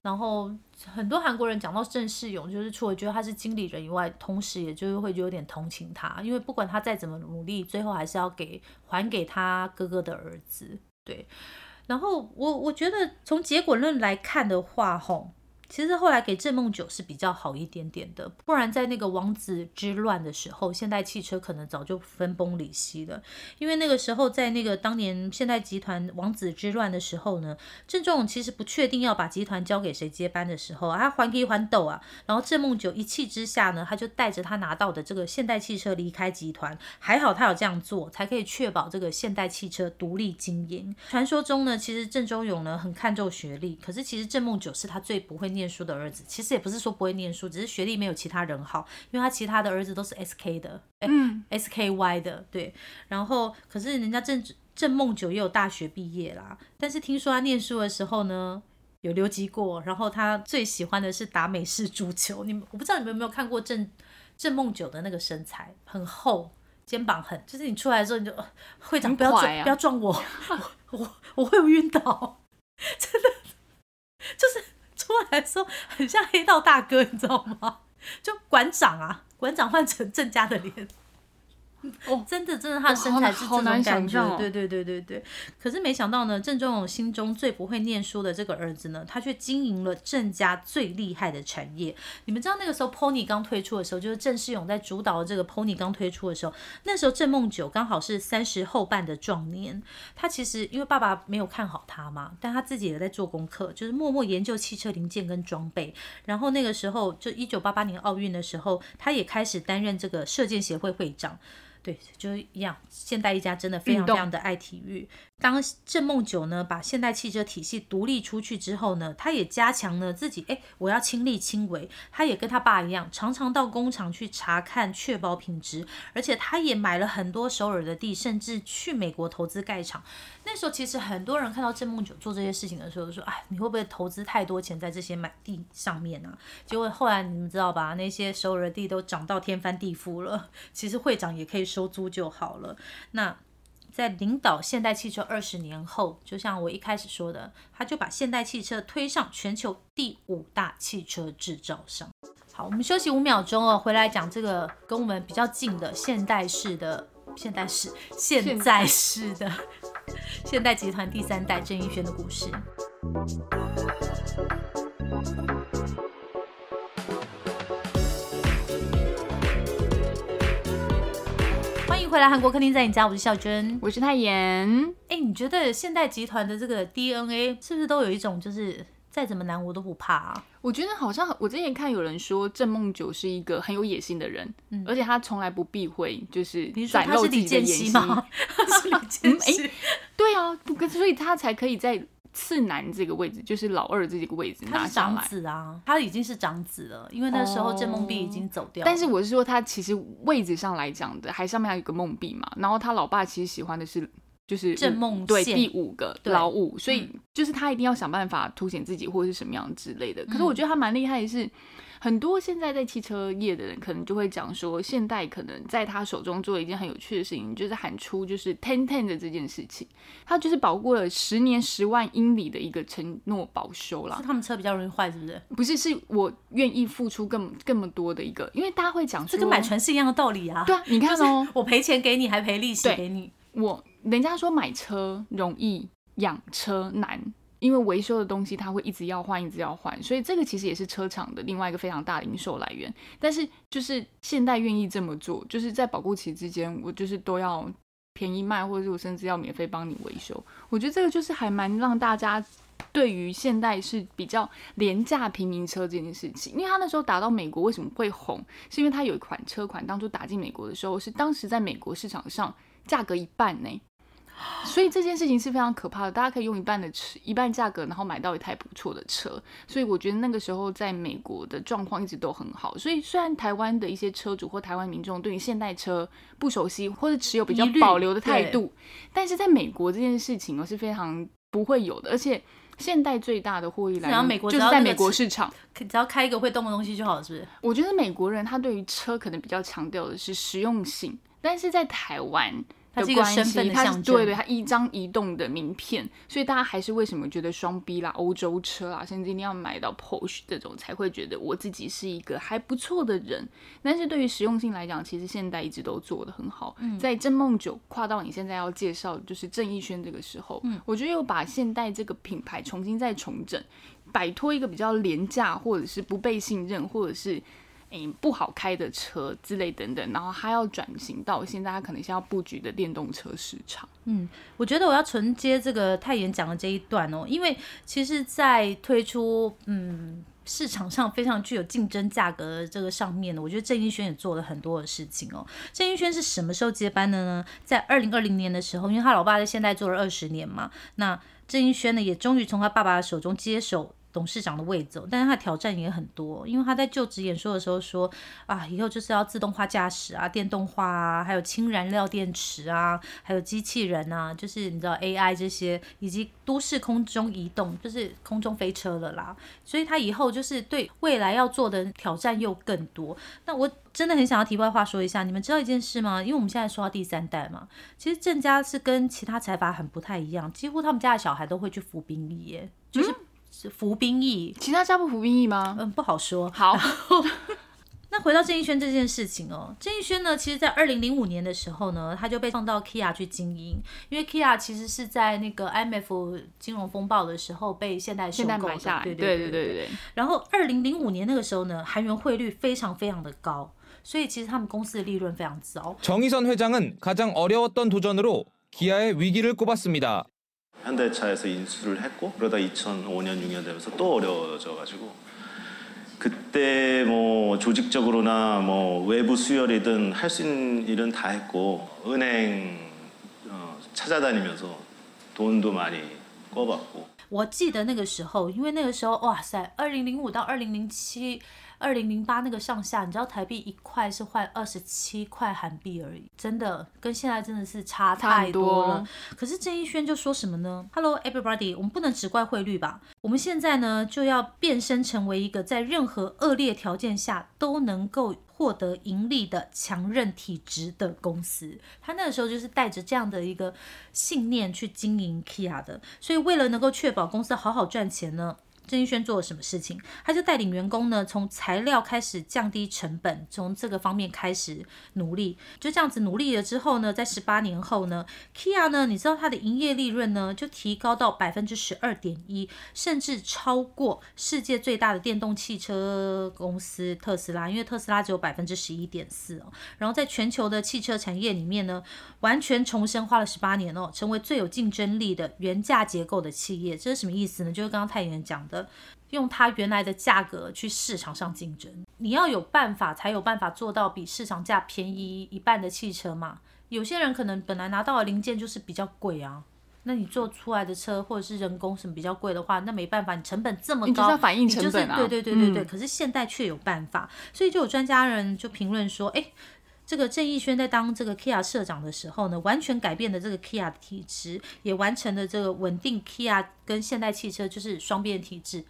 然后很多韩国人讲到郑世勇，就是除了觉得他是经理人以外，同时也就是会有点同情他，因为不管他再怎么努力，最后还是要给还给他哥哥的儿子。对，然后我我觉得从结果论来看的话，吼。其实后来给郑梦九是比较好一点点的，不然在那个王子之乱的时候，现代汽车可能早就分崩离析了。因为那个时候在那个当年现代集团王子之乱的时候呢，郑仲永其实不确定要把集团交给谁接班的时候，啊，还给还斗啊，然后郑梦九一气之下呢，他就带着他拿到的这个现代汽车离开集团，还好他有这样做，才可以确保这个现代汽车独立经营。传说中呢，其实郑周永呢很看重学历，可是其实郑梦九是他最不会念。念书的儿子，其实也不是说不会念书，只是学历没有其他人好，因为他其他的儿子都是 S K 的，嗯，S K Y 的，对。然后，可是人家郑郑梦九也有大学毕业啦，但是听说他念书的时候呢，有留级过。然后他最喜欢的是打美式足球。你们我不知道你们有没有看过郑郑梦九的那个身材，很厚，肩膀很，就是你出来的时候你就会长不要撞，不要撞 我，我我会晕倒，真的 就是。出来说很像黑道大哥，你知道吗？就馆长啊，馆长换成郑家的脸。哦，真的，真的，他的身材是这种感觉，对对对对对。可是没想到呢，郑中永心中最不会念书的这个儿子呢，他却经营了郑家最厉害的产业。你们知道那个时候 Pony 刚推出的时候，就是郑世勇在主导这个 Pony 刚推出的时候，那时候郑梦九刚好是三十后半的壮年。他其实因为爸爸没有看好他嘛，但他自己也在做功课，就是默默研究汽车零件跟装备。然后那个时候就一九八八年奥运的时候，他也开始担任这个射箭协会会长。对，就是一样。现代一家真的非常非常的爱体育。当郑梦九呢把现代汽车体系独立出去之后呢，他也加强了自己，哎，我要亲力亲为。他也跟他爸一样，常常到工厂去查看，确保品质。而且他也买了很多首尔的地，甚至去美国投资盖厂。那时候其实很多人看到郑梦九做这些事情的时候，说，哎，你会不会投资太多钱在这些买地上面呢？结果后来你们知道吧，那些首尔的地都涨到天翻地覆了。其实会长也可以收租就好了。那在领导现代汽车二十年后，就像我一开始说的，他就把现代汽车推上全球第五大汽车制造商。好，我们休息五秒钟哦，回来讲这个跟我们比较近的现代式的现代式现在式的 现代集团第三代郑义轩的故事。回来韩国客厅在你家，我是孝娟，我是泰妍。哎，你觉得现代集团的这个 DNA 是不是都有一种，就是再怎么难我都不怕啊？我觉得好像我之前看有人说郑梦九是一个很有野心的人，嗯，而且他从来不避讳，就是展露自己的野心。吗？是李健熙，哎，对啊，不，所以他才可以在次男这个位置，就是老二这个位置拿上来。子啊，他已经是长子了，因为那时候郑梦碧已经走掉了。但是我是说，他其实位置上来讲的，还上面还有一个梦碧嘛，然后他老爸其实喜欢的是就是郑梦对第五个老五，所以嗯就是他一定要想办法凸显自己或者是什么样之类的。可是嗯我觉得他蛮厉害的是，很多现在在汽车业的人可能就会讲说，现代可能在他手中做了一件很有趣的事情，就是喊出就是 ten ten 的这件事情，他就是保过了十年十万英里的一个承诺保修啦是。他们车比较容易坏，是不是？不是，是我愿意付出更更多的一个，因为大家会讲说，这跟买船是一样的道理啊。对啊，你看哦，我赔钱给你，还赔利息对给你。我人家说买车容易，养车难，因为维修的东西它会一直要换，一直要换，所以这个其实也是车厂的另外一个非常大的营收来源。但是就是现代愿意这么做，就是在保固期之间，我就是都要便宜卖，或者是我甚至要免费帮你维修。我觉得这个就是还蛮让大家。对于现代是比较廉价平民车这件事情，因为他那时候打到美国为什么会红，是因为他有一款车款当初打进美国的时候，是当时在美国市场上价格一半呢，所以这件事情是非常可怕的。大家可以用一半的车一半价格，然后买到一台不错的车。所以我觉得那个时候在美国的状况一直都很好。所以虽然台湾的一些车主或台湾民众对于现代车不熟悉，或者持有比较保留的态度，但是在美国这件事情哦是非常不会有的，而且。现代最大的获益来源然美国就是在美国市场，只要开一个会动的东西就好了，是不是？我觉得美国人他对于车可能比较强调的是实用性，但是在台湾它是一个身份的象征对对，它一张移动的名片，所以大家还是为什么觉得双 B 啦、欧洲车啦，甚至一定要买到 Porsche 这种才会觉得我自己是一个还不错的人。但是对于实用性来讲，其实现代一直都做得很好。嗯在郑梦九跨到你现在要介绍就是郑义轩这个时候，嗯我觉得又把现代这个品牌重新再重整，摆脱一个比较廉价或者是不被信任或者是。诶、不好开的车之类等等，然后他要转型到现在，他可能是要布局的电动车市场。嗯我觉得我要承接这个泰妍讲的这一段哦，因为其实，在推出嗯市场上非常具有竞争价格的这个上面呢，我觉得郑义轩也做了很多的事情哦。郑义轩是什么时候接班的呢？在二零二零年的时候，因为他老爸在现代做了二十年嘛，那郑义轩呢也终于从他爸爸的手中接手。董事长的位置，但是他挑战也很多，因为他在就职演说的时候说啊，以后就是要自动化驾驶啊、电动化啊，还有氢燃料电池啊，还有机器人啊，就是你知道 AI 这些，以及都市空中移动，就是空中飞车了啦。所以他以后就是对未来要做的挑战又更多。那我真的很想要题外话说一下，你们知道一件事吗？因为我们现在说到第三代嘛，其实郑家是跟其他财阀很不太一样，几乎他们家的小孩都会去服兵役耶，就是服兵役。其他家不服兵役吗？嗯，不好说。好，那回到郑义轩这件事情哦，郑义轩呢，其实在二零零五年的时候呢，他就被放到 Kia 去经营，因为 Kia 其实是在那个 IMF 金融风暴的时候被现代收现在购的，买下来，对对对对对对。然后二零零五年那个时候呢，韩元汇率非常非常的高，所以其实他们公司的利润非常糟。 정의선 회장은 가장 어려웠던 도전으로 기아의 위기를 꼽았습니다. 현대차에서 인수를 했고 그러다 2005년 6년 되면서 또 어려워져 가지고 그때 뭐 조직적으로나 뭐 외부 수혈이든 할 수 있는 일은 다 했고 은행 어, 찾아다니면서 돈도 많이 꿔봤고 我记得那个时候，因为那个时候哇塞，二零零五到二零零七、 二零零八那个上下，你知道台币一块是换二十七块韩币而已，真的跟现在真的是差太多了。多可是郑一轩就说什么呢？Hello everybody，我们不能只怪汇率吧？我们现在呢就要变身成为一个在任何恶劣条件下都能够获得盈利的强韧体质的公司。他那个时候就是带着这样的一个信念去经营 Kia 的，所以为了能够确保公司好好赚钱呢。郑义轩做了什么事情？他就带领员工呢，从材料开始降低成本，从这个方面开始努力。就这样子努力了之后呢，在十八年后呢，Kia 呢，你知道它的营业利润呢，就提高到百分之十二点一，甚至超过世界最大的电动汽车公司特斯拉，因为特斯拉只有百分之十一点四哦。然后在全球的汽车产业里面呢，完全重生，花了十八年哦，成为最有竞争力的原价结构的企业。这是什么意思呢？就是刚刚太原讲的。用它原来的价格去市场上竞争，你要有办法才有办法做到比市场价便宜一半的汽车嘛。有些人可能本来拿到的零件就是比较贵啊，那你做出来的车或者是人工什么比较贵的话，那没办法，你成本这么高，你就是要反映成本啊对对对对对。嗯可是现代却有办法，所以就有专家人就评论说，哎。这个郑义轩在当这个 Kia 社长的时候呢，完全改变了这个 Kia 的体质，也完成了这个稳定 Kia 跟现代汽车就是双边体质。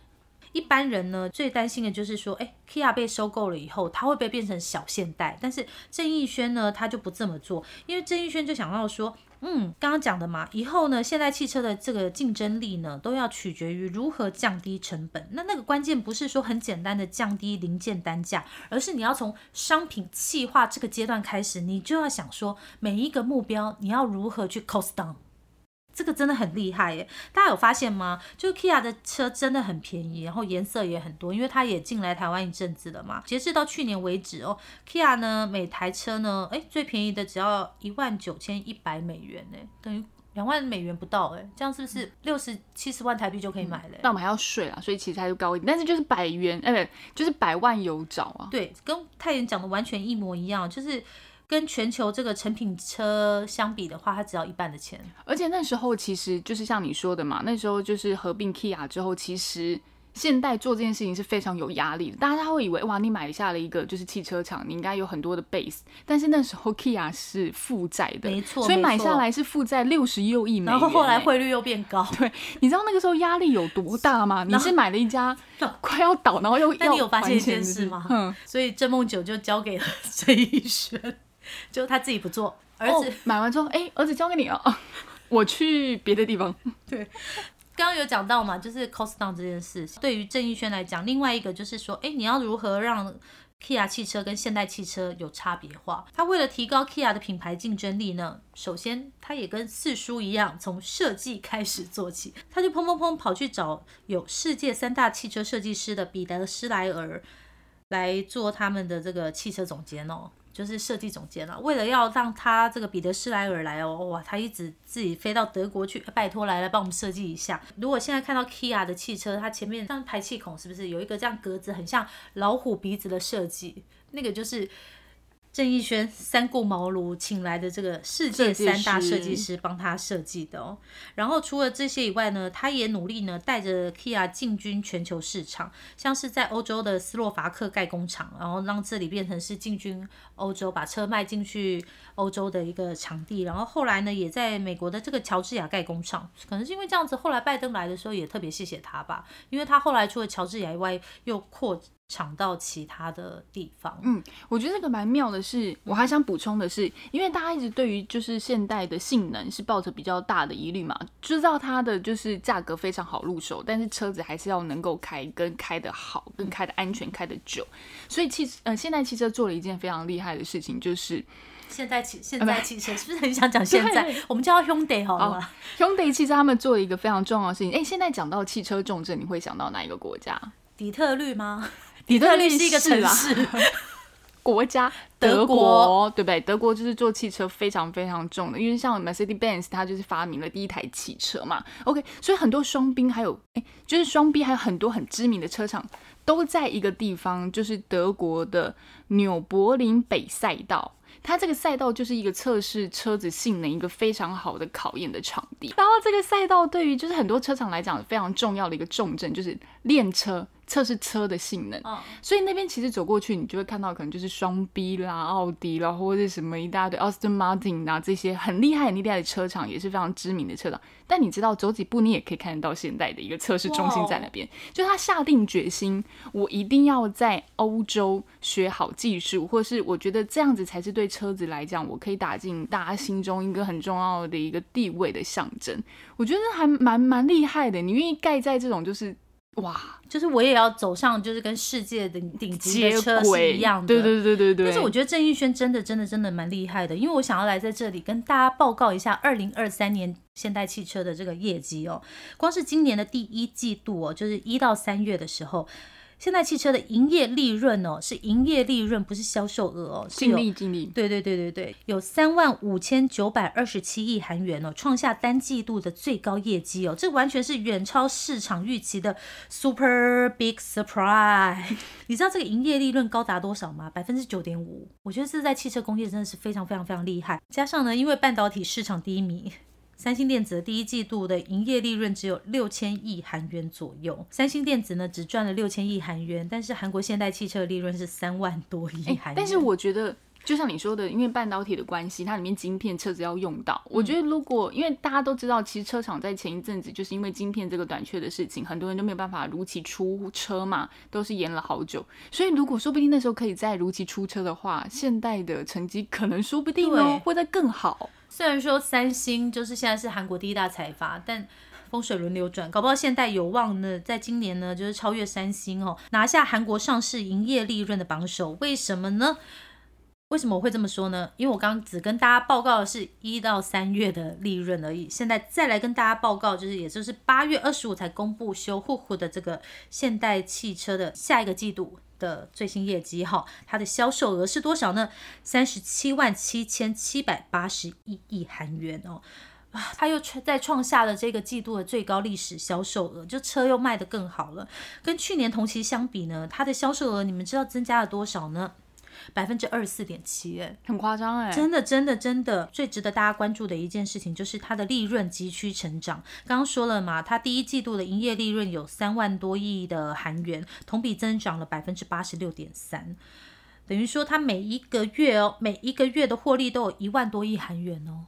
一般人呢最担心的就是说，哎，Kia 被收购了以后，它会不会变成小现代？但是郑义轩呢，他就不这么做，因为郑义轩就想到说，嗯，刚刚讲的嘛，以后呢，现代汽车的这个竞争力呢，都要取决于如何降低成本。那那个关键不是说很简单的降低零件单价，而是你要从商品细化这个阶段开始，你就要想说每一个目标你要如何去 cost down。这个真的很厉害耶！大家有发现吗？就 Kia 的车真的很便宜，然后颜色也很多，因为它也进来台湾一阵子了嘛。截至到去年为止哦，Kia 呢每台车呢，哎最便宜的只要一万九千一百美元呢，等于两万美元不到哎，这样是不是六十七十万台币就可以买了耶？那我们还要税啊，所以其实还是高一点，但是就是百元，哎、不，就是百万有找啊。对，跟泰妍讲的完全一模一样，就是跟全球这个成品车相比的话，它只要一半的钱。而且那时候其实就是像你说的嘛，那时候就是合并 Kia 之后，其实现代做这件事情是非常有压力的。大家会以为哇，你买下了一个就是汽车厂，你应该有很多的 base，但是那时候 Kia 是负债的，没错所以买下来是负债六十六亿美元、然后后来欸汇率又变高，对，你知道那个时候压力有多大吗？你是买了一家 快要倒，然后又要那你有发现一件事吗？嗯，所以郑梦九就交给了 郑义轩，就他自己不做，儿子、哦买完之后，哎、儿子交给你哦，我去别的地方。对刚刚有讲到嘛，就是 cost down 这件事，对于郑义轩来讲，另外一个就是说，哎，你要如何让 Kia 汽车跟现代汽车有差别化？他为了提高 Kia 的品牌竞争力呢，首先他也跟四叔一样，从设计开始做起，他就砰砰砰跑去找有世界三大汽车设计师的彼得施莱尔来做他们的这个汽车总监哦。就是设计总监了，为了要让他这个彼得斯莱尔来哦，哇，他一直自己飞到德国去，拜托来来帮我们设计一下。如果现在看到 Kia 的汽车，它前面像排气孔是不是有一个这样格子，很像老虎鼻子的设计？那个就是郑义轩三顾茅庐请来的这个世界三大设计师帮他设计的哦。然后除了这些以外呢，他也努力呢带着 Kia 进军全球市场，像是在欧洲的斯洛伐克盖工厂，然后让这里变成是进军欧洲，把车卖进去欧洲的一个场地。然后后来呢，也在美国的这个乔治亚盖工厂，可能是因为这样子，后来拜登来的时候也特别谢谢他吧，因为他后来除了乔治亚以外，又扩厂到其他的地方。嗯，我觉得这个蛮妙的是，我还想补充的是，因为大家一直对于就是现代的性能是抱着比较大的疑虑嘛，知道它的就是价格非常好入手，但是车子还是要能够开，跟开的好，跟开的安全，开的久。所以汽呃现代汽车做了一件非常厉害的事情，就是现在汽现在汽车 是不是很想讲现在？我们叫它 Hyundai 好了吗？Hyundai 汽车他们做了一个非常重要的事情。哎，现在讲到汽车重镇，你会想到哪一个国家？底特律吗？底特律是一个城市，国家德国，对不对？德国就是做汽车非常非常重的，因为像 Mercedes-Benz 它就是发明了第一台汽车嘛。OK，所以很多双宾还有哎，就是双宾还有很多很知名的车厂都在一个地方，就是德国的纽柏林北赛道。它这个赛道就是一个测试车子性能一个非常好的考验的场地。然后这个赛道对于就是很多车厂来讲非常重要的一个重镇，就是练车。测试车的性能，嗯所以那边其实走过去，你就会看到可能就是双 B 啦、奥迪啦，或者是什么一大堆 Austin Martin 啊这些很厉害、很厉害的车厂，也是非常知名的车厂。但你知道，走几步你也可以看得到现代的一个测试中心在那边。就他下定决心，我一定要在欧洲学好技术，或是我觉得这样子才是对车子来讲，我可以打进大家心中一个很重要的一个地位的象征。我觉得还蛮蛮厉害的。你愿意盖在这种就是哇就是我也要走上，就是跟世界的顶级的车是一样的。对对对对对。但是我觉得郑义轩真的真的真的蛮厉害的，因为我想要来在这里跟大家报告一下二零二三年现代汽车的这个业绩哦。光是今年的第一季度哦，就是一到三月的时候，现在汽车的营业利润哦，是营业利润，不是销售额哦，是尽有力尽力。对对对对对，有三万五千九百二十七亿韩元哦，创下单季度的最高业绩哦，这完全是远超市场预期的 super big surprise。你知道这个营业利润高达多少吗？百分之九点五，我觉得这在汽车工业真的是非常非常非常厉害。加上呢，因为半导体市场低迷。三星电子的第一季度的营业利润只有六千亿韩元左右。三星电子呢只赚了六千亿韩元，但是韩国现代汽车的利润是三万多亿韩元。但是我觉得。就像你说的，因为半导体的关系，它里面晶片车子要用到。我觉得如果因为大家都知道，其实车厂在前一阵子就是因为晶片这个短缺的事情，很多人都没有办法如期出车嘛，都是延了好久。所以如果说不定那时候可以再如期出车的话，现代的成绩可能说不定哦会再更好。虽然说三星就是现在是韩国第一大财阀，但风水轮流转，搞不好现在有望呢，在今年呢就是超越三星哦，拿下韩国上市营业利润的榜首。为什么呢？为什么我会这么说呢？因为我刚刚只跟大家报告的是一到三月的利润而已，现在再来跟大家报告，就是也就是八月二十五才公布修护户的这个现代汽车的下一个季度的最新业绩哈，它的销售额是多少呢？三十七万七千七百八十一亿韩元哦，啊，它又创再创下了这个季度的最高历史销售额，就车又卖得更好了。跟去年同期相比呢，它的销售额你们知道增加了多少呢？百分之二十四点七，哎，很夸张哎，真的真的真的，最值得大家关注的一件事情就是它的利润急趋成长。刚刚说了嘛，它第一季度的营业利润有三万多亿的韩元，同比增长了百分之八十六点三，等于说它每一个月哦，每一个月的获利都有一万多亿韩元哦。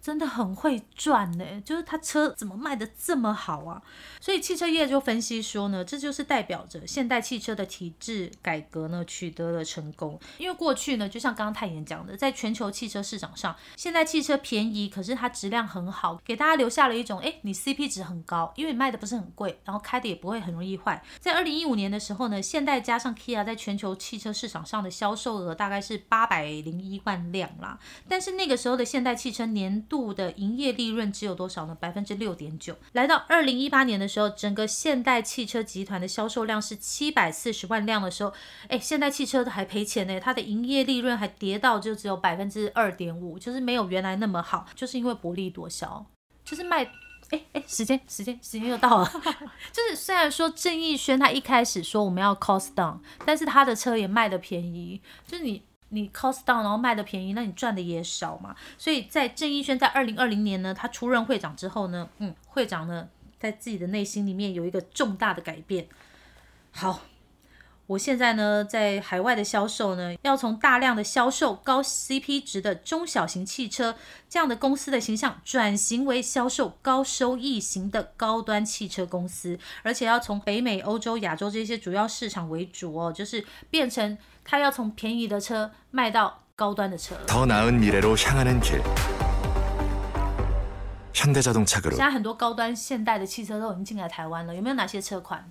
真的很会赚呢，就是他车怎么卖的这么好啊？所以汽车业就分析说呢，这就是代表着现代汽车的体制改革呢取得了成功。因为过去呢，就像刚刚太妍讲的，在全球汽车市场上，现代汽车便宜，可是它质量很好，给大家留下了一种哎，你 CP 值很高，因为你卖的不是很贵，然后开的也不会很容易坏。在二零一五年的时候呢，现代加上 Kia 在全球汽车市场上的销售额大概是八百零一万辆啦，但是那个时候的现代汽车年度度的营业利润只有多少呢？百分之六点九。来到二零一八年的时候，整个现代汽车集团的销售量是七百四十万辆的时候，哎，现代汽车还赔钱呢，它的营业利润还跌到就只有百分之二点五，就是没有原来那么好，就是因为薄利多销，就是卖，哎哎，时间时间时间又到了，就是虽然说郑义轩他一开始说我们要 cost down，但是他的车也卖的便宜，就是你。你 cost down，然后卖的便宜，那你赚的也少嘛。所以在郑义轩在二零二零年呢，他出任会长之后呢，嗯，会长呢在自己的内心里面有一个重大的改变。好，我现在呢在海外的销售呢，要从大量的销售高 CP 值的中小型汽车这样的公司的形象，转型为销售高收益型的高端汽车公司，而且要从北美、欧洲、亚洲这些主要市场为主哦，就是变成。他要从便宜的车卖到高端的车。现在很多高端现代的汽车都已经进来台湾了，有没有哪些车款？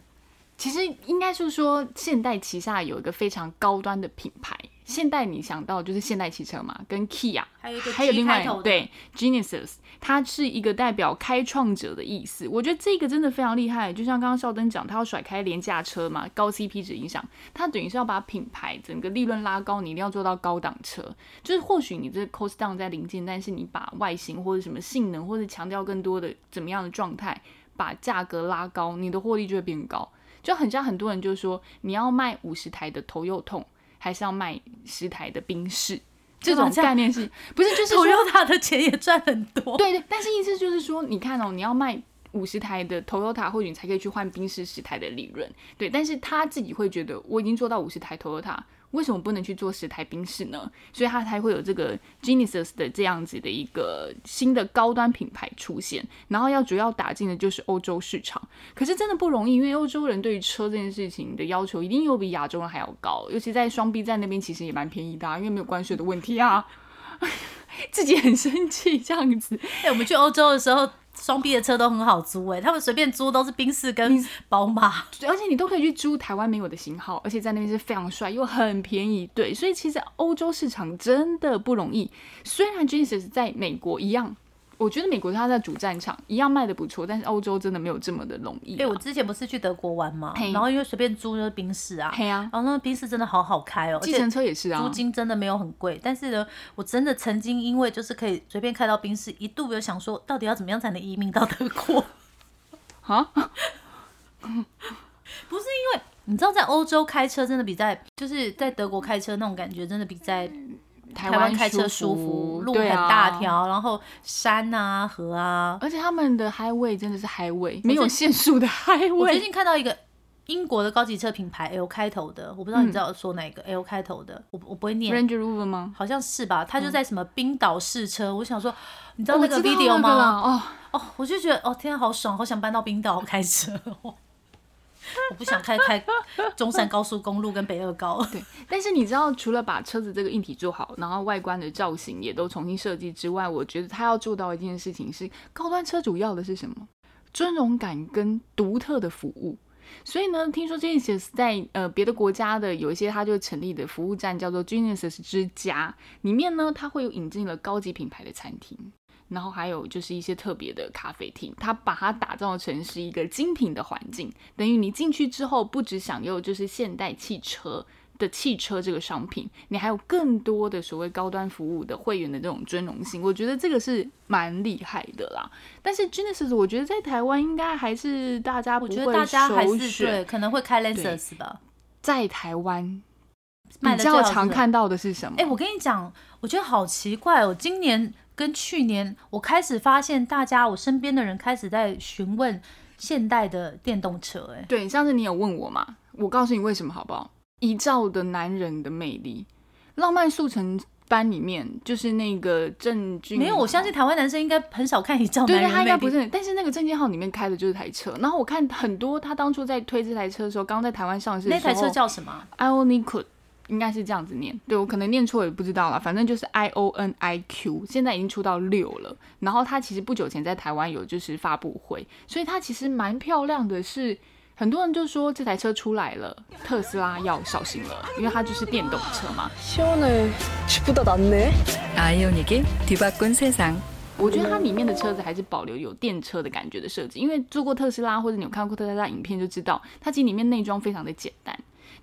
其实应该就是说，现代旗下有一个非常高端的品牌。现代你想到就是现代汽车嘛，跟 Kia，还有一个还有另外对 Genesis，它是一个代表开创者的意思。我觉得这个真的非常厉害。就像刚刚邵登讲，他要甩开廉价车嘛，高 CP 值影响，他等于是要把品牌整个利润拉高，你一定要做到高档车。就是或许你这 cost down 在零件，但是你把外形或者什么性能，或者强调更多的怎么样的状态，把价格拉高，你的获利就会变高。就很像很多人就说，你要卖五十台的头又痛。还是要卖十台的冰室，这种概念是 不是就是 Toyota 的钱也赚很多？对对，但是意思就是说，你看哦，你要卖五十台的 Toyota，或许你才可以去换冰室十台的利润。对，但是他自己会觉得，我已经做到五十台 Toyota。为什么不能去做十台宾士呢？所以它才会有这个 Genesis 的这样子的一个新的高端品牌出现，然后要主要打进的就是欧洲市场。可是真的不容易，因为欧洲人对于车这件事情的要求一定又比亚洲人还要高，尤其在双臂站那边其实也蛮便宜的，因为没有关税的问题啊。自己很生气这样子。哎，我们去欧洲的时候。双 B 的车都很好租哎，他们随便租都是宾士跟宝马，而且你都可以去租台湾没有的型号，而且在那边是非常帅又很便宜。对，所以其实欧洲市场真的不容易。虽然 Genesis 在美国一样。我觉得美国它在主战场一样卖的不错，但是欧洲真的没有这么的容易。哎，我之前不是去德国玩嘛，然后因为随便租就是宾士啊，然后那个宾士真的好好开哦，计程车也是啊，租金真的没有很贵。但是呢，我真的曾经因为就是可以随便开到宾士，一度有想说，到底要怎么样才能移民到德国？啊？不是因为你知道，在欧洲开车真的比在就是在德国开车那种感觉，真的比在。台台湾开车舒舒服，路很大条，然后山啊河啊。而且他们的 highway 真的是 highway，没有限速的 highway。我最近看到一个英国的高级车品牌 L 开头的，我不知道你嗯知道说哪个 L 开头的，我我不会念。Range Rover 吗？好像是吧，他就在什么冰岛试车，我想说，你知哦道那个 video 吗？哦，哦，我就觉得哦，天啊，好爽，好想搬到冰岛开车哦。我不想开开中山高速公路跟北二高。对，但是你知道，除了把车子这个硬体做好，然后外观的造型也都重新设计之外，我觉得他要做到一件事情是，高端车主要的是什么？尊荣感跟独特的服务。所以呢，听说 Genesis 在呃别的国家的有一些，它就成立的服务站叫做 Genesis 之家，里面呢，它会有引进了高级品牌的餐厅。然后还有就是一些特别的咖啡厅，它把它打造成是一个精品的环境，等于你进去之后，不只享有就是现代汽车的汽车这个商品，你还有更多的所谓高端服务的会员的这种尊荣性，我觉得这个是蛮厉害的啦。但是 Genesis 我觉得在台湾应该还是大家不我会觉得大家还是对，可能会开 Lexus 吧。在台湾卖比较常看到的是什么？哎、我跟你讲，我觉得好奇怪哦。今年跟去年，我开始发现大家，我身边的人开始在询问现代的电动车。哎，对，上次你有问我嘛？我告诉你为什么好不好？遗照的男人的魅力，浪漫速成班里面就是那个郑俊，没有，我相信台湾男生应该很少看一照对对，男人魅力。他应该不是，但是那个证件号里面开的就是台车。然后我看很多他当初在推这台车的时候，刚在台湾上市那台车叫什么？Ioniq，应该是这样子念对我可能念错也不知道了反正就是 ioniq 现在已经出到六了然后它其实不久前在台湾有就是发布会所以它其实蛮漂亮的是很多人就说这台车出来了特斯拉要小心了因为它就是电动车嘛。我觉得它里面的车子还是保留有电车的感觉的设计因为做过特斯拉或者你有看过特斯拉影片就知道它其实里面内装非常的简单。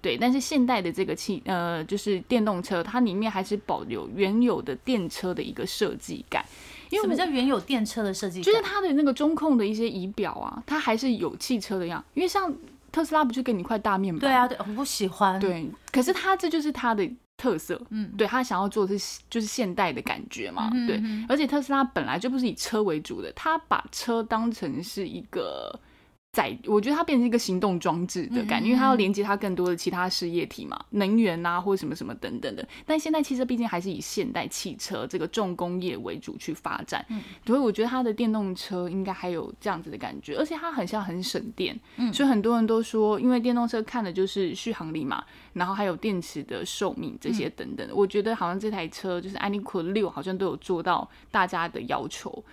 对，但是现代的这个汽呃就是电动车，它里面还是保留原有的电车的一个设计感。因为我什么叫原有电车的设计？就是它的那个中控的一些仪表啊，它还是有汽车的样。因为像特斯拉不就给你一块大面板？对啊，对，我不喜欢。，对，可是它这就是它的特色，嗯，对他想要做的是就是现代的感觉嘛，对而且特斯拉本来就不是以车为主的，他把车当成是一个。载，我觉得它变成一个行动装置的感觉，因为它要连接它更多的其他事业体嘛，能源啊或者什么什么等等的。但现代汽车毕竟还是以现代汽车这个重工业为主去发展，所以我觉得它的电动车应该还有这样子的感觉，而且它很像很省电，所以很多人都说，因为电动车看的就是续航力嘛，然后还有电池的寿命这些等等的。我觉得好像这台车就是 n i q 六，好像都有做到大家的要求。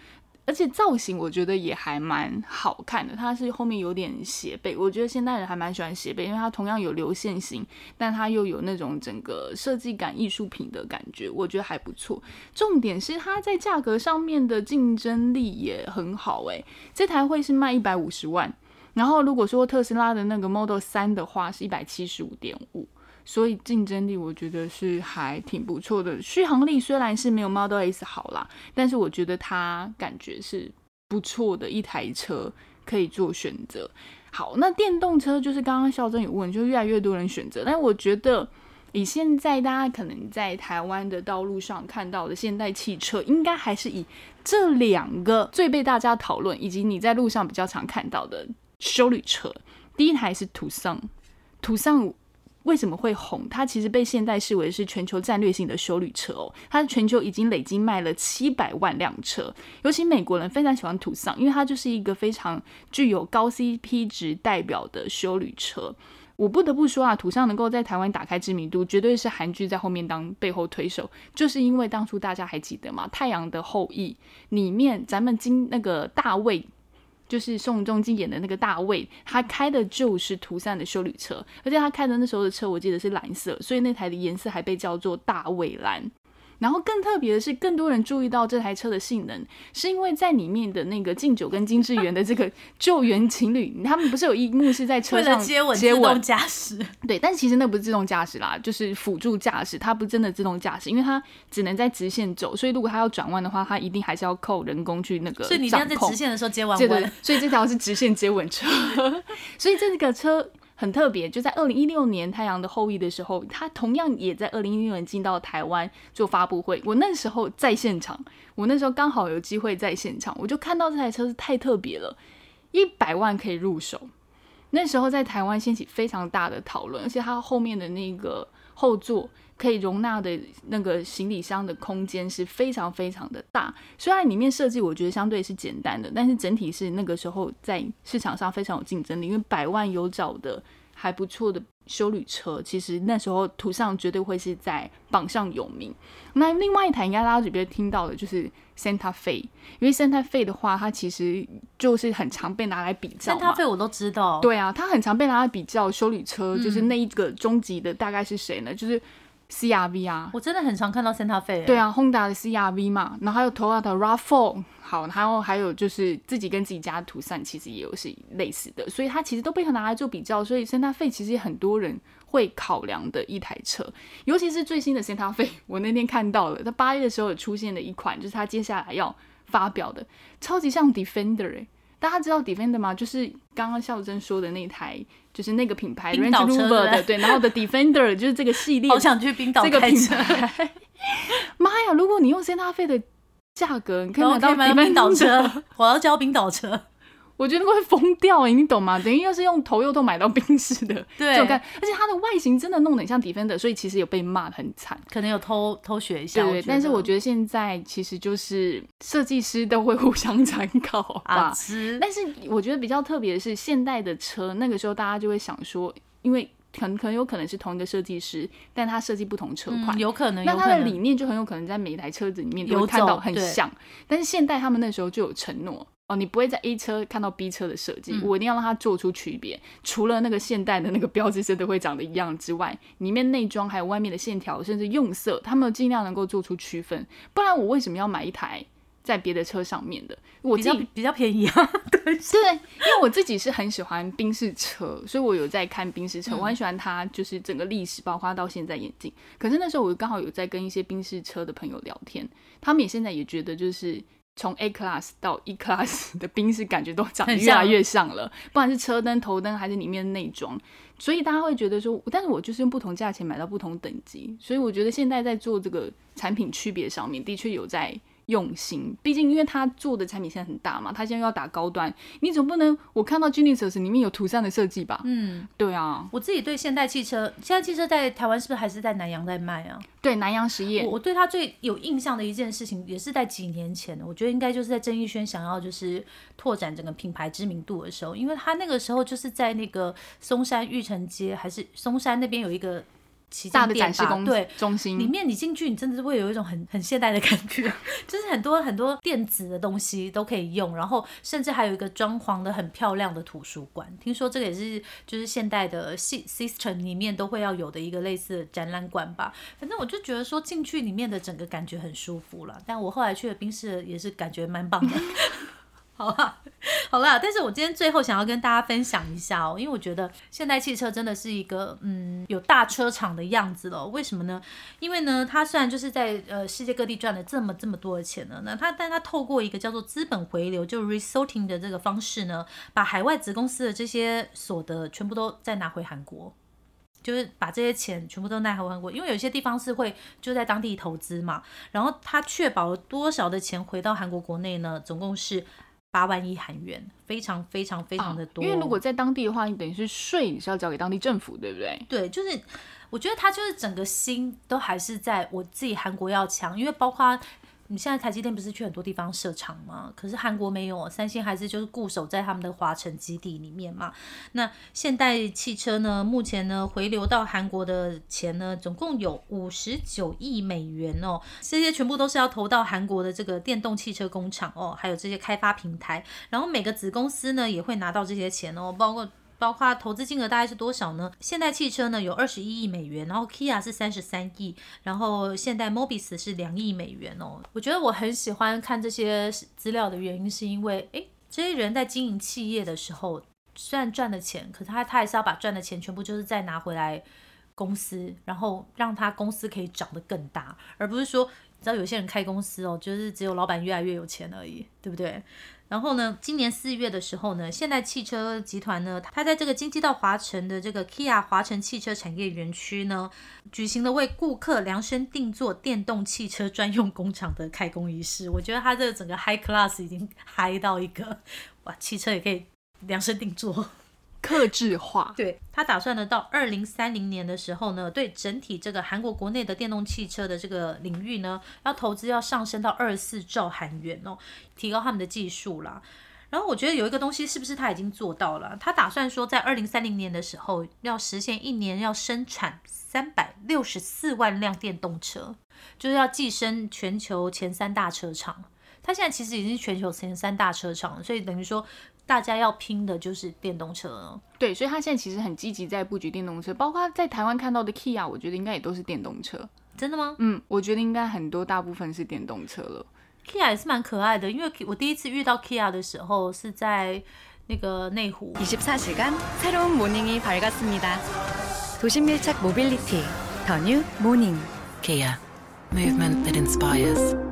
而且造型我觉得也还蛮好看的，它是后面有点斜背，我觉得现代人还蛮喜欢斜背，因为它同样有流线型，但它又有那种整个设计感艺术品的感觉，我觉得还不错。重点是它在价格上面的竞争力也很好诶、这台会是卖一百五十万，然后如果说特斯拉的那个 Model 三的话是一百七十五点五。所以竞争力我觉得是还挺不错的，续航力虽然是没有 Model S 好啦，但是我觉得它感觉是不错的一台车，可以做选择。好，那电动车就是刚刚孝珍有问，就越来越多人选择，但我觉得以现在大家可能在台湾的道路上看到的现代汽车，应该还是以这两个最被大家讨论，以及你在路上比较常看到的修理车。第一台是途尚，途尚。为什么会红？它其实被现代视为是全球战略性的修旅车哦。它全球已经累计卖了七百万辆车，尤其美国人非常喜欢途尚，因为它就是一个非常具有高 CP 值代表的修旅车。我不得不说啊，途尚能够在台湾打开知名度，绝对是韩剧在后面当背后推手，就是因为当初大家还记得吗？《太阳的后裔》里面，咱们金那个大卫。就是宋仲基演的那个大卫，他开的就是途山的修旅车，而且他开的那时候的车，我记得是蓝色，所以那台的颜色还被叫做大卫蓝。然后更特别的是，更多人注意到这台车的性能，是因为在里面的那个敬酒跟金智媛的这个救援情侣，他们不是有一幕是在车上接吻接吻自动驾驶，对，但其实那不是自动驾驶啦，就是辅助驾驶，它不真的自动驾驶，因为它只能在直线走，所以如果它要转弯的话，它一定还是要扣人工去那个。所以你一定要在直线的时候接完吻。所以这条是直线接吻车，所以这个车很特别，就在二零一六年《太阳的后裔》的时候，他同样也在二零一六年进到台湾做发布会。我那时候在现场，我那时候刚好有机会在现场，我就看到这台车是太特别了，一百万可以入手。那时候在台湾掀起非常大的讨论，而且它后面的那个后座可以容纳的那个行李箱的空间是非常非常的大。虽然里面设计我觉得相对是简单的，但是整体是那个时候在市场上非常有竞争力，因为百万有找的还不错的修旅车，其实那时候图上绝对会是在榜上有名。那另外一台应该大家这边听到的就是 Santa Fe，因为 Santa Fe 的话，它其实就是很常被拿来比较嘛。Santa Fe 我都知道，对啊，它很常被拿来比较修理车，就是那一个终极的大概是谁呢？就是 CRV 啊，我真的很常看到 Santa Fe。对啊，Honda 的 CRV 嘛，然后还有 Toyota 的 RAV4，好，然后还有就是自己跟自己家的途散，其实也有是类似的，所以它其实都被拿来做比较，所以 Santa Fe 其实很多人会考量的一台车，尤其是最新的 Santa Fe，我那天看到了，它八月的时候有出现的一款，就是它接下来要发表的，超级像 Defender 哎、大家知道 Defender 吗？就是刚刚孝珍说的那台，就是那个品牌 Range Rover 的，对，然后的 Defender 就是这个系列，好想去冰岛这个品牌。妈呀！如果你用 Santa Fe 的价格，你可以买到冰岛车，我要交冰岛车。我觉得会疯掉哎、你懂吗？等于又是用头又都买到冰室的 对这种感，而且它的外形真的弄得很像 Defender，所以其实有被骂得很惨。可能有偷偷学一下，对，但是我觉得现在其实就是设计师都会互相参考啊吧。是但是我觉得比较特别的是，现代的车那个时候大家就会想说，因为可能可能有可能是同一个设计师，但他设计不同车款，嗯有可能那他的理念就很有可能在每一台车子里面都会看到很像。但是现代他们那时候就有承诺。哦，你不会在 A 车看到 B 车的设计，嗯我一定要让它做出区别。除了那个现代的那个标志真的会长得一样之外，里面内装还有外面的线条，甚至用色，他们尽量能够做出区分。不然我为什么要买一台在别的车上面的？我比自己较比较便宜啊。对，对，因为我自己是很喜欢宾士车，所以我有在看宾士车，嗯我很喜欢它，就是整个历史，包括到现在演进。可是那时候我刚好有在跟一些宾士车的朋友聊天，他们也现在也觉得就是。从 A class 到 E class 的宾士感觉都长得越来越像了，不管是车灯、头灯还是里面的内装，所以大家会觉得说，但是我就是用不同价钱买到不同等级，所以我觉得现在在做这个产品区别上面，的确有在用心。毕竟因为他做的产品现在很大嘛，他现在要打高端，你总不能我看到 Genesis 里面有图上的设计吧？嗯，对啊，我自己对现代汽车，现代汽车在台湾是不是还是在南洋在卖啊？对南洋实业我，我对他最有印象的一件事情，也是在几年前的，我觉得应该就是在郑义轩想要就是拓展整个品牌知名度的时候，因为他那个时候就是在那个松山玉成街还是松山那边有一个旗舰大的店展示公吧对。中心里面你进去，你真的是会有一种很很现代的感觉，就是很多很多电子的东西都可以用，然后甚至还有一个装潢的很漂亮的图书馆。听说这个也是就是现代的 sy- system 里面都会要有的一个类似的展览馆吧。反正我就觉得说进去里面的整个感觉很舒服了。但我后来去了冰室也是感觉蛮棒的。好啦，好啦，但是我今天最后想要跟大家分享一下哦，因为我觉得现代汽车真的是一个嗯有大车厂的样子了。为什么呢？因为呢，它虽然就是在呃世界各地赚了这么这么多的钱呢，那它但它透过一个叫做资本回流，就 resorting 的这个方式呢，把海外子公司的这些所得全部都再拿回韩国。就是把这些钱全部都带回韩国，因为有些地方是会就在当地投资嘛，然后他确保了多少的钱回到韩国国内呢？总共是八万亿韩元，非常非常非常的多。啊因为如果在当地的话，你等于是税你是要交给当地政府，对不对？对，就是我觉得他就是整个心都还是在我自己韩国要强，因为包括你现在台积电不是去很多地方设厂吗？可是韩国没有，三星还是就是固守在他们的华城基地里面嘛。那现代汽车呢，目前呢回流到韩国的钱呢，总共有五十九亿美元哦，这些全部都是要投到韩国的这个电动汽车工厂哦，还有这些开发平台，然后每个子公司呢也会拿到这些钱哦，包括。包括投资金额大概是多少呢？现代汽车呢有二十一亿美元，然后 Kia 是三十三亿，然后现代 Mobis 是两亿美元哦。我觉得我很喜欢看这些资料的原因，是因为诶，这些人在经营企业的时候，虽然赚了钱，可是他他还是要把赚的钱全部就是再拿回来公司，然后让他公司可以长得更大，而不是说你知道有些人开公司哦，就是只有老板越来越有钱而已，对不对？然后呢，今年四月的时候呢，现代汽车集团呢，它在这个京畿道华城的这个 Kia 华城汽车产业园区呢，举行了为顾客量身定做电动汽车专用工厂的开工仪式。我觉得它这个整个 high class 已经嗨到一个，哇，汽车也可以量身定做。克制化，对他打算呢，到二零三零年的时候呢，对整体这个韩国国内的电动汽车的这个领域呢，要投资要上升到二十四兆韩元哦，提高他们的技术啦。然后我觉得有一个东西是不是他已经做到了？他打算说在二零三零年的时候要实现一年要生产三百六十四万辆电动车，就是要跻身全球前三大车厂。他现在其实已经是全球前三大车厂了，所以等于说。大家要拼的就是电动车了，对，所以他现在其实很积极在布局电动车，包括在台湾看到的 Kia，我觉得应该也都是电动车。真的吗？嗯，我觉得应该很多大部分是电动车了。Kia 也是蛮可爱的，因为我第一次遇到 Kia 的时候是在那个内湖。24시간새로운모닝이밝았습니다 도심밀착모빌리티더 New Morning Kia Movement that inspires.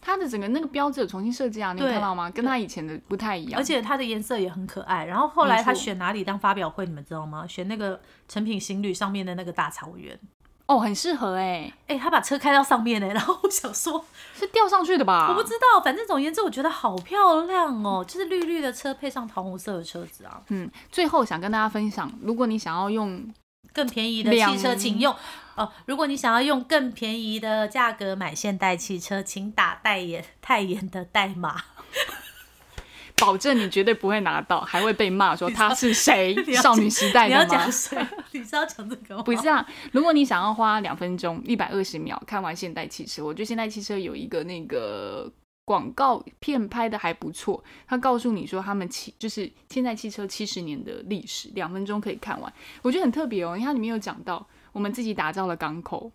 它的整个那个标志有重新设计啊，你有看到吗？跟它以前的不太一样，而且它的颜色也很可爱。然后后来他选哪里当发表会，你们知道吗？选那个成品行旅上面的那个大草原。哦，很适合哎哎，他把车开到上面呢，然后我想说，是吊上去的吧？我不知道，反正总言之，我觉得好漂亮哦，就是绿绿的车配上桃红色的车子啊。嗯，最后想跟大家分享，如果你想要用。更便宜的汽车，请用哦。如果你想要用更便宜的价格买现代汽车，请打代言泰妍的代码，保证你绝对不会拿到，还会被骂说他是谁？少女时代的吗？你要讲谁？你是要讲这个吗？不是啊。如果你想要花两分钟一百二十秒看完现代汽车，我觉得现代汽车有一个那个。广告片拍的还不错，他告诉你说他们汽就是现代汽车七十年的历史，两分钟可以看完，我觉得很特别哦。你看里面有讲到我们自己打造了港口，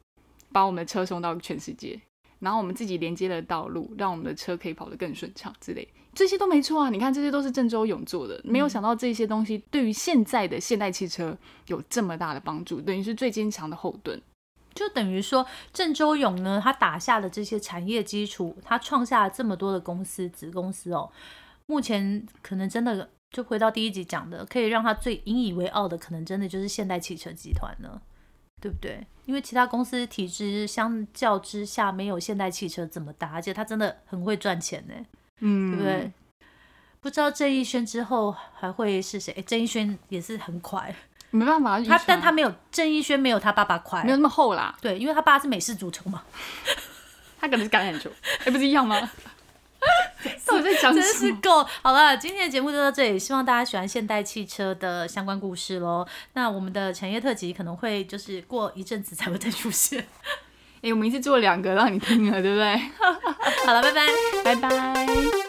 把我们的车送到全世界，然后我们自己连接了道路，让我们的车可以跑得更顺畅之类，这些都没错啊。你看这些都是郑州勇做的，没有想到这些东西对于现在的现代汽车有这么大的帮助，等于是最坚强的后盾。就等于说，郑周勇呢，他打下了这些产业基础，他创下了这么多的公司子公司哦。目前可能真的就回到第一集讲的，可以让他最引以为傲的，可能真的就是现代汽车集团了，对不对？因为其他公司体制相较之下没有现代汽车这么大，而且他真的很会赚钱呢，嗯，对不对？不知道郑义轩之后还会是谁？郑义轩也是很快。没办法，他但他没有郑义轩没有他爸爸快，没有那么厚啦。对，因为他爸是美式足球嘛，他可能是橄榄球，哎，不是一样吗？到底在讲什么？真是够好了，今天的节目就到这里，希望大家喜欢现代汽车的相关故事喽。那我们的产业特辑可能会就是过一阵子才会再出现。哎，我们一次做两个让你听了，对不对？好了，拜拜，拜拜。